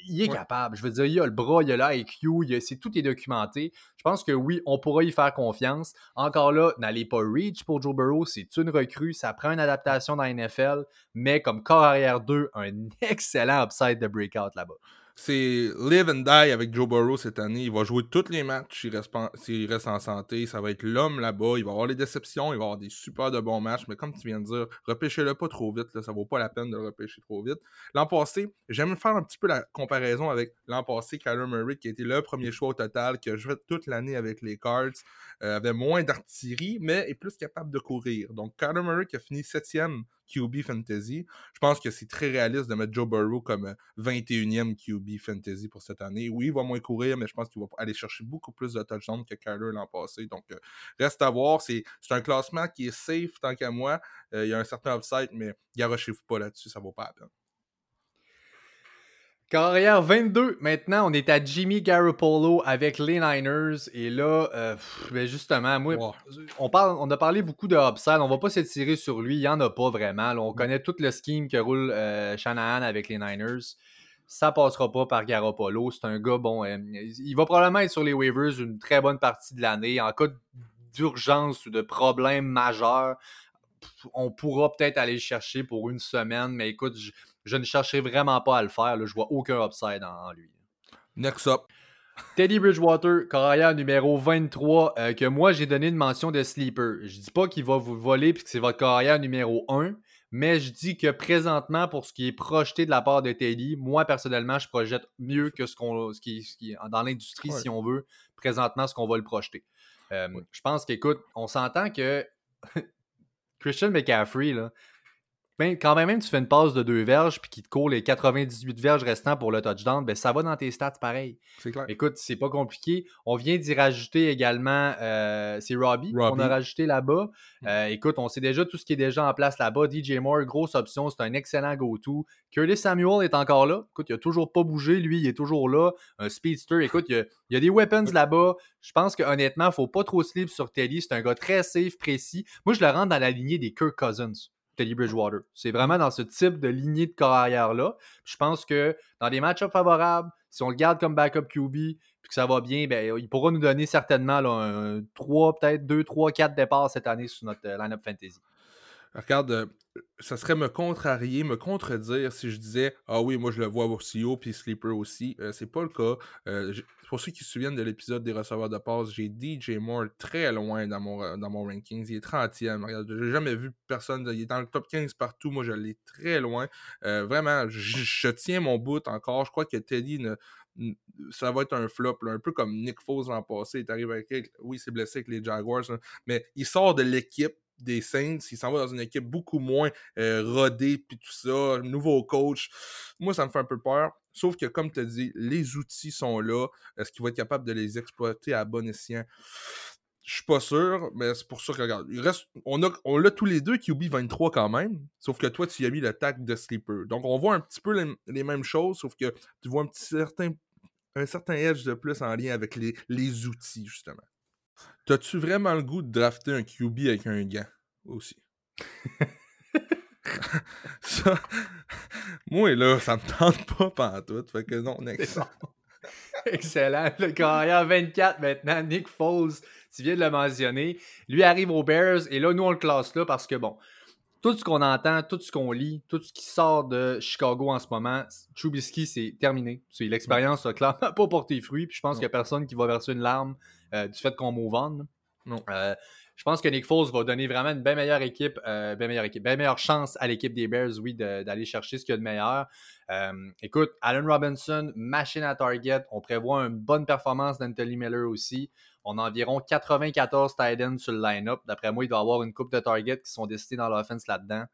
Speaker 1: il est capable. Je veux dire, il a le bras, il a l'IQ, c'est tout est documenté. Je pense que oui, on pourra y faire confiance. Encore là, n'allez pas reach pour Joe Burrow, c'est une recrue, ça prend une adaptation dans la NFL, mais comme corps arrière 2, un excellent upside de breakout là-bas
Speaker 2: c'est live and die avec Joe Burrow cette année. Il va jouer tous les matchs s'il reste, en santé. Ça va être l'homme là-bas. Il va avoir les déceptions, il va avoir des super de bons matchs. Mais comme tu viens de dire, repêchez-le pas trop vite. Là, ça vaut pas la peine de repêcher trop vite. L'an passé, j'aime faire un petit peu la comparaison avec l'an passé, Kyler Murray, qui a été le premier choix au total, qui a joué toute l'année avec les Cards, euh, avait moins d'artillerie, mais est plus capable de courir. Donc, Kyler Murray qui a fini septième QB Fantasy. Je pense que c'est très réaliste de mettre Joe Burrow comme 21e euh, QB Fantasy pour cette année. Oui, il va moins courir, mais je pense qu'il va aller chercher beaucoup plus de touchdowns que Kyler l'an passé. Donc, euh, reste à voir. C'est un classement qui est safe tant qu'à moi. Euh, il y a un certain upside, mais garochez-vous pas là-dessus, ça vaut pas la peine.
Speaker 1: Carrière 22, maintenant on est à Jimmy Garoppolo avec les Niners et là, euh, ben, justement, moi, on, parle, on a parlé beaucoup de upside, on va pas s'étirer sur lui, il y en a pas vraiment. on connaît tout le scheme que roule euh, Shanahan avec les Niners. Ça passera pas par Garoppolo, c'est un gars, bon, euh, il va probablement être sur les waivers une très bonne partie de l'année. En cas d'urgence ou de problème majeur, on pourra peut-être aller le chercher pour une semaine, mais écoute, je ne chercherai vraiment pas à le faire. Là. Je vois aucun upside en, lui.
Speaker 2: Next up.
Speaker 1: Teddy Bridgewater, carrière numéro 23, euh, que moi j'ai donné une mention de sleeper. Je dis pas qu'il va vous voler puisque c'est votre carrière numéro 1, mais je dis que présentement, pour ce qui est projeté de la part de Teddy, moi personnellement, je projette mieux que ce qu'on ce qui, est dans l'industrie, si on veut, présentement, ce qu'on va le projeter. Euh, je pense qu'écoute, on s'entend que Christian McCaffrey, là, ben, quand même, tu fais une passe de deux verges puis qu'il te court les 98 verges restants pour le touchdown, ben, ça va dans tes stats pareil.
Speaker 2: C'est clair.
Speaker 1: Écoute, c'est pas compliqué. On vient d'y rajouter également, euh, c'est Robbie, qu'on a rajouté là-bas. Mm. Euh, écoute, on sait déjà tout ce qui est déjà en place là-bas. DJ Moore, grosse option, c'est un excellent go-to. Curtis Samuel est encore là. Écoute, il a toujours pas bougé, lui, il est toujours là. Un speedster, écoute, il y a, des weapons là-bas. Je pense que honnêtement, faut pas trop sleep sur Teddy. C'est un gars très safe, précis. Moi, je le rentre dans la lignée des Kirk Cousins. Teddy Bridgewater. C'est vraiment dans ce type de lignée de carrière-là. Je pense que dans des match-ups favorables, si on le garde comme backup QB, puis que ça va bien, ben, il pourra nous donner certainement un 3, peut-être 2, 3, 4 départs cette année sur notre euh, line-up fantasy.
Speaker 2: Regarde, euh, ça serait me contrarier, me contredire si je disais Ah oui, moi je le vois aussi haut puis sleeper aussi. Euh, c'est pas le cas. pour ceux qui se souviennent de l'épisode des receveurs de passe, j'ai DJ Moore très loin dans mon, dans mon rankings. Il est 30e. Regarde, j'ai jamais vu personne. Il est dans le top 15 partout. Moi, je l'ai très loin. vraiment, je, tiens mon bout encore. Je crois que Teddy ne, ça va être un flop, un peu comme Nick Foles l'an passé. Il arrive avec, oui, c'est blessé avec les Jaguars, mais il sort de l'équipe des Saints, il s'en va dans une équipe beaucoup moins rodée, puis tout ça, nouveau coach. Moi, ça me fait un peu peur. Sauf que, comme tu as dit, les outils sont là. Est-ce qu'il va être capable de les exploiter à bon escient? Je suis pas sûr, mais c'est pour ça que, regarde, on, a, on a tous les deux QB 23 quand même, sauf que toi, tu y as mis le tag de sleeper. Donc, on voit un petit peu les, mêmes choses, sauf que tu vois un petit certain, un certain edge de plus en lien avec les, les outils, justement. T'as-tu vraiment le goût de drafter un QB avec un gant aussi? ça, moi, là, ça me tente pas pantoute. Fait que non, next.
Speaker 1: Excellent. Le carrière 24 maintenant, Nick Foles, tu viens de le mentionner. Lui arrive aux Bears et là, nous, on le classe là parce que, bon, tout ce qu'on entend, tout ce qu'on lit, tout ce qui sort de Chicago en ce moment, Trubisky, c'est terminé. L'expérience n'a clairement pas porté fruit. Puis je pense qu'il n'y a personne qui va verser une larme euh, du fait qu'on move on.
Speaker 2: Non.
Speaker 1: Euh, je pense que Nick Foles va donner vraiment une bien meilleure équipe, euh, bien meilleure équipe, bien meilleure chance à l'équipe des Bears, oui, d'aller chercher ce qu'il y a de meilleur. écoute, Allen Robinson, machine à target. On prévoit une bonne performance d'Anthony Miller aussi. On a environ 94 tight ends sur le line-up. D'après moi, il doit y avoir une coupe de targets qui sont destinés dans l'offense là-dedans.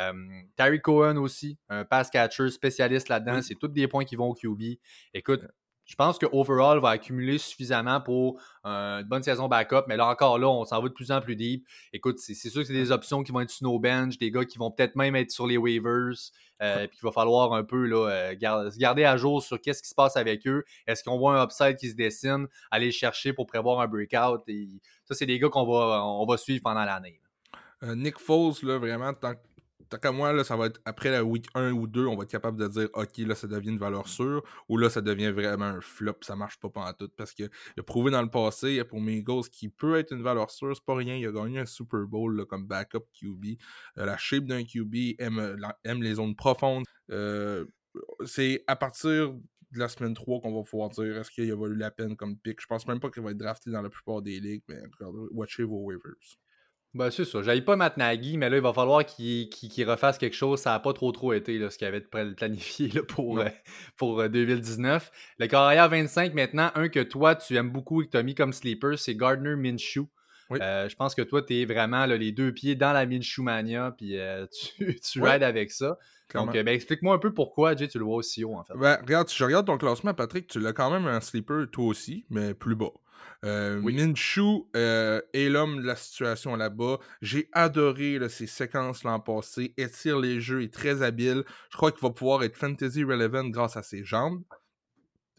Speaker 1: Euh, Terry Cohen aussi, un pass catcher spécialiste là-dedans. C'est tous des points qui vont au QB. Écoute, je pense que overall va accumuler suffisamment pour euh, une bonne saison backup, mais là encore là, on s'en va de plus en plus deep. Écoute, c'est sûr que c'est des options qui vont être sur nos bench, des gars qui vont peut-être même être sur les waivers, euh, puis il va falloir un peu là, euh, se garder à jour sur qu'est-ce qui se passe avec eux. Est-ce qu'on voit un upside qui se dessine, aller le chercher pour prévoir un breakout? Et ça, c'est des gars qu'on va, on va suivre pendant l'année.
Speaker 2: Nick Foles, là, vraiment, tant, tant qu'à moi, là, ça va être après la week 1 ou 2, on va être capable de dire OK, là, ça devient une valeur sûre, ou là, ça devient vraiment un flop, ça marche pas en tout. Parce qu'il a prouvé dans le passé, pour Migos, qu'il peut être une valeur sûre, c'est pas rien. Il a gagné un Super Bowl comme backup QB. Euh, la shape d'un QB aime, aime, les zones profondes. Euh, c'est à partir de la semaine 3 qu'on va pouvoir dire est-ce qu'il a valu la peine comme pick? Je pense même pas qu'il va être drafté dans la plupart des ligues, mais watchez vos waivers.
Speaker 1: Ben, c'est ça. J'aille pas Matt Nagy, mais là, il va falloir qu'il refasse quelque chose. Ça n'a pas trop trop été là, ce qu'il avait planifié là, pour, euh, pour 2019. Euh, le carrière 25, maintenant, un que toi, tu aimes beaucoup et que tu as mis comme sleeper, c'est Gardner Minshew. Euh, je pense que toi, tu es vraiment les deux pieds dans la Minshew mania, puis tu, tu rides avec ça. Donc, ben, explique-moi un peu pourquoi, Jay, tu le vois aussi haut, en fait.
Speaker 2: Ben, regarde, si je regarde ton classement, Patrick, tu l'as quand même un sleeper, toi aussi, mais plus bas. Euh, Minshew euh, est l'homme de la situation là-bas. J'ai adoré ses séquences l'an passé. Étire les jeux, est très habile. Je crois qu'il va pouvoir être fantasy relevant grâce à ses jambes.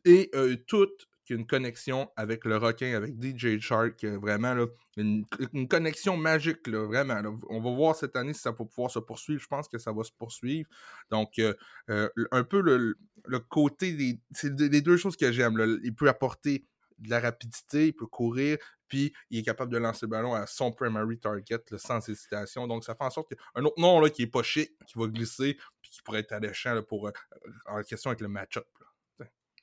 Speaker 2: Et euh, toute une connexion avec le requin, avec DJ Shark, vraiment là, une, connexion magique, là, vraiment. On va voir cette année si ça va pouvoir se poursuivre. Je pense que ça va se poursuivre. Donc, un peu le, côté des. C'est les deux choses que j'aime. Il peut apporter de la rapidité, il peut courir, puis il est capable de lancer le ballon à son primary target sans hésitation. Donc, ça fait en sorte qu'un autre nom là, qui est pas chic, qui va glisser, puis qui pourrait être alléchant pour, euh, en question avec le match-up.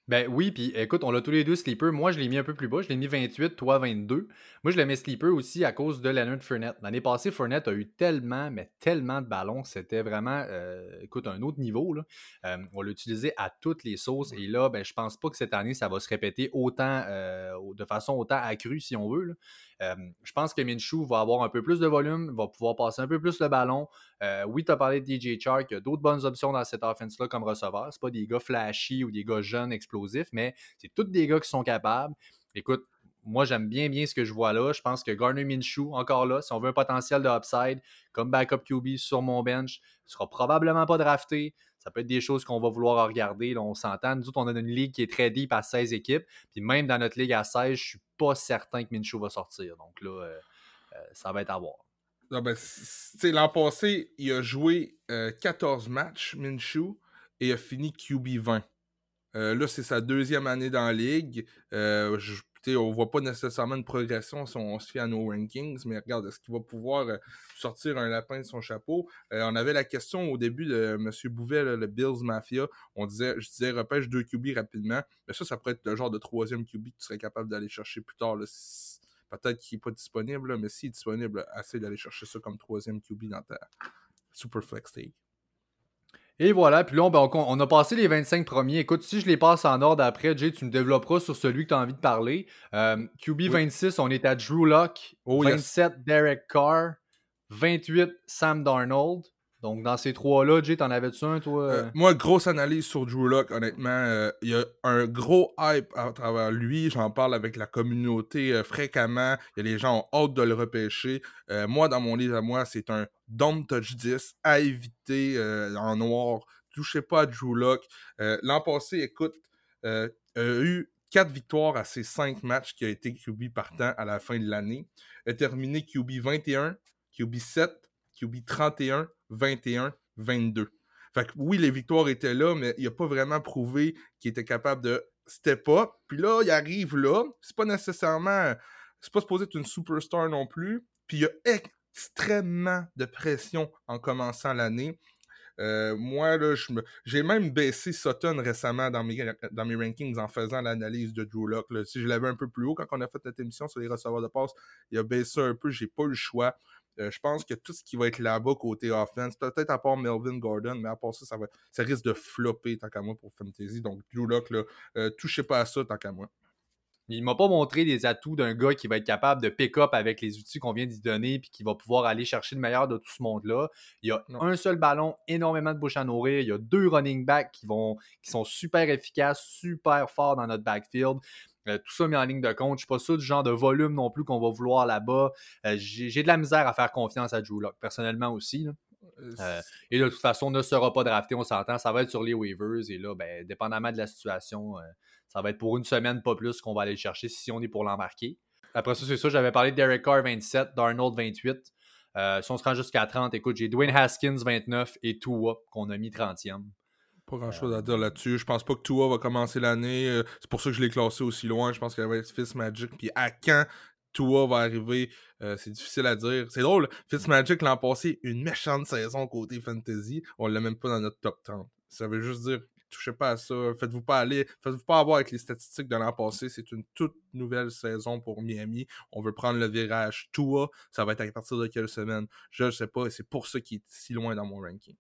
Speaker 1: Ben oui, puis écoute, on l'a tous les deux sleeper. Moi, je l'ai mis un peu plus bas. Je l'ai mis 28, toi 22. Moi, je l'ai mis sleeper aussi à cause de Leonard Fournette. L'année passée, Fournette a eu tellement, mais tellement de ballons. C'était vraiment, euh, écoute, un autre niveau. Là. Euh, on l'a utilisé à toutes les sauces. Et là, ben, je pense pas que cette année, ça va se répéter autant, euh, de façon autant accrue, si on veut. Là je pense que Minshew va avoir un peu plus de volume, va pouvoir passer un peu plus le ballon. Euh, oui, tu as parlé de DJ Chark, il y a d'autres bonnes options dans cette offense-là comme receveur. Ce pas des gars flashy ou des gars jeunes, explosifs, mais c'est tous des gars qui sont capables. Écoute, moi, j'aime bien, bien ce que je vois là. Je pense que Garner Minshew, encore là, si on veut un potentiel de upside, comme backup QB sur mon bench, ne sera probablement pas drafté. Ça peut être des choses qu'on va vouloir regarder. On s'entend. Nous autres, on a une ligue qui est très deep à 16 équipes. Puis même dans notre ligue à 16, je ne suis pas certain que Minshew va sortir. Donc là, euh, euh, ça va être à voir.
Speaker 2: Ben, l'an passé, il a joué 14 euh, matchs, Minshew, et a fini QB 20. là, c'est sa deuxième année dans la ligue. je on voit pas nécessairement une progression si on se fie à nos rankings, mais regarde, est-ce qu'il va pouvoir euh, sortir un lapin de son chapeau? Euh, on avait la question au début de M. Bouvet, le Bills Mafia. On disait, je disais, repêche deux QB rapidement. Mais ça, ça pourrait être le genre de troisième QB que tu serais capable d'aller chercher plus tard. Peut-être qu'il n'est pas disponible, mais s'il est disponible, assez d'aller chercher ça comme troisième QB dans ta Super Flex Take.
Speaker 1: Et voilà, puis là, ben, on, a passé les 25 premiers. Écoute, si je les passe en ordre après, Jay, tu me développeras sur celui que tu as envie de parler. Euh, QB 26, on est à Drew Locke. 27, Derek Carr. 28, Sam Darnold. Donc, dans ces trois-là, Jay, t'en avais-tu un, toi? Euh,
Speaker 2: moi, grosse analyse sur Drew Locke, honnêtement. Euh, il y a un gros hype à travers lui. J'en parle avec la communauté fréquemment. Il y a les gens ont hâte de le repêcher. moi, dans mon livre à moi, c'est un Don't Touch 10 à éviter en noir. Touchez pas à Drew Locke. L'an passé, écoute, a eu quatre victoires à ses cinq matchs qui a été QB partant à la fin de l'année. A terminé QB 21, QB 7, QB 31, 21, 22. Fait que oui, les victoires étaient là, mais il n'a pas vraiment prouvé qu'il était capable de step up. Puis là, il arrive là. C'est pas nécessairement. C'est pas supposé être une superstar non plus. Puis il y a extrêmement de pression en commençant l'année. Euh, moi, là, j'ai même baissé Sutton récemment dans mes, dans mes rankings en faisant l'analyse de Drew Lock. Si je l'avais un peu plus haut quand on a fait cette émission sur les receveurs de passe, il a baissé un peu, j'ai pas eu le choix. Euh, je pense que tout ce qui va être là-bas côté offense, peut-être à part Melvin Gordon, mais à part ça, ça, va, ça risque de flopper tant qu'à moi pour Fantasy. Donc, Drew Lock, là, euh, touchez pas à ça tant qu'à moi.
Speaker 1: Il m'a pas montré les atouts d'un gars qui va être capable de pick-up avec les outils qu'on vient d'y donner puis qui va pouvoir aller chercher le meilleur de tout ce monde-là. Il y a un seul ballon, énormément de bouche à nourrir. Il y a deux running backs qui, vont, qui sont super efficaces, super forts dans notre backfield. Euh, tout ça mis en ligne de compte. Je suis pas sûr du genre de volume non plus qu'on va vouloir là-bas. Euh, j'ai de la misère à faire confiance à Drew Lock, personnellement aussi. Euh, et de toute façon, ne sera pas drafté, on s'entend. Ça va être sur les waivers. Et là, ben, dépendamment de la situation, ça va être pour une semaine, pas plus, qu'on va aller le chercher si on est pour l'embarquer. Après ça, c'est ça, j'avais parlé de Derek Carr 27, Darnold 28. Euh, si on se rend jusqu'à 30, écoute, j'ai Dwayne Haskins 29 et Tua qu'on a mis 30e.
Speaker 2: Pas grand chose à dire là-dessus. Je pense pas que Tua va commencer l'année. Euh, c'est pour ça que je l'ai classé aussi loin. Je pense qu'il va être Fitzmagic. Puis à quand Tua va arriver, euh, c'est difficile à dire. C'est drôle, Fitzmagic l'an passé, une méchante saison côté fantasy. On l'a même pas dans notre top 30. Ça veut juste dire touchez pas à ça. Faites-vous pas aller. Faites-vous pas avoir avec les statistiques de l'an passé. C'est une toute nouvelle saison pour Miami. On veut prendre le virage Tua. Ça va être à partir de quelle semaine? Je ne sais pas. Et c'est pour ça qu'il est si loin dans mon ranking.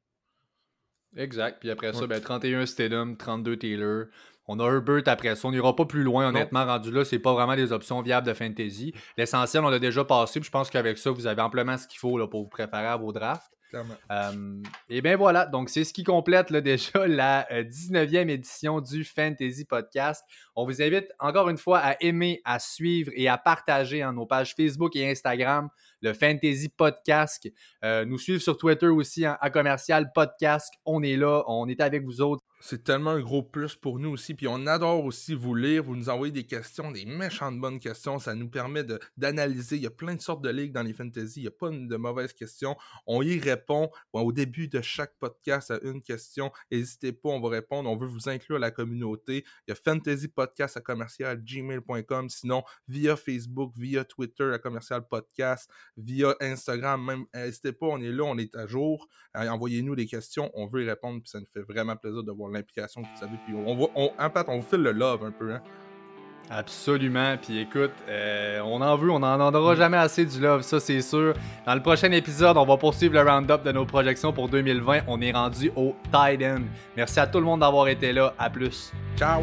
Speaker 1: Exact. Puis après ça, ben, 31 Stedham, 32 Taylor. On a Herbert après ça. On n'ira pas plus loin, honnêtement. Rendu là, c'est pas vraiment des options viables de fantasy. L'essentiel, on l'a déjà passé. Puis je pense qu'avec ça, vous avez amplement ce qu'il faut là, pour vous préparer à vos drafts. Euh, et bien voilà, donc c'est ce qui complète déjà la 19e euh, édition du Fantasy Podcast. On vous invite encore une fois à aimer, à suivre et à partager en nos pages Facebook et Instagram le Fantasy Podcast. Euh, nous suivre sur Twitter aussi hein, à commercial podcast. On est là, on est avec vous autres.
Speaker 2: C'est tellement un gros plus pour nous aussi. Puis on adore aussi vous lire, vous nous envoyez des questions, des méchantes bonnes questions. Ça nous permet d'analyser. Il y a plein de sortes de ligues dans les fantasy. Il n'y a pas de mauvaises questions. On y répond au début de chaque podcast à une question. N'hésitez pas, on va répondre. On veut vous inclure à la communauté. Il y a fantasy podcast à commercial gmail.com. Sinon, via Facebook, via Twitter à commercial podcast, via Instagram. Même, n'hésitez pas, on est là, on est à jour. Envoyez-nous des questions. On veut y répondre. Puis ça nous fait vraiment plaisir de voir l'implication que vous avez. Puis on, voit, on, en fait, on vous file le love un peu. Hein?
Speaker 1: Absolument. Puis écoute, euh, on en veut, on n'en aura mm. jamais assez du love, ça c'est sûr. Dans le prochain épisode, on va poursuivre le round-up de nos projections pour 2020. On est rendu au tight end. Merci à tout le monde d'avoir été là. À plus.
Speaker 2: Ciao.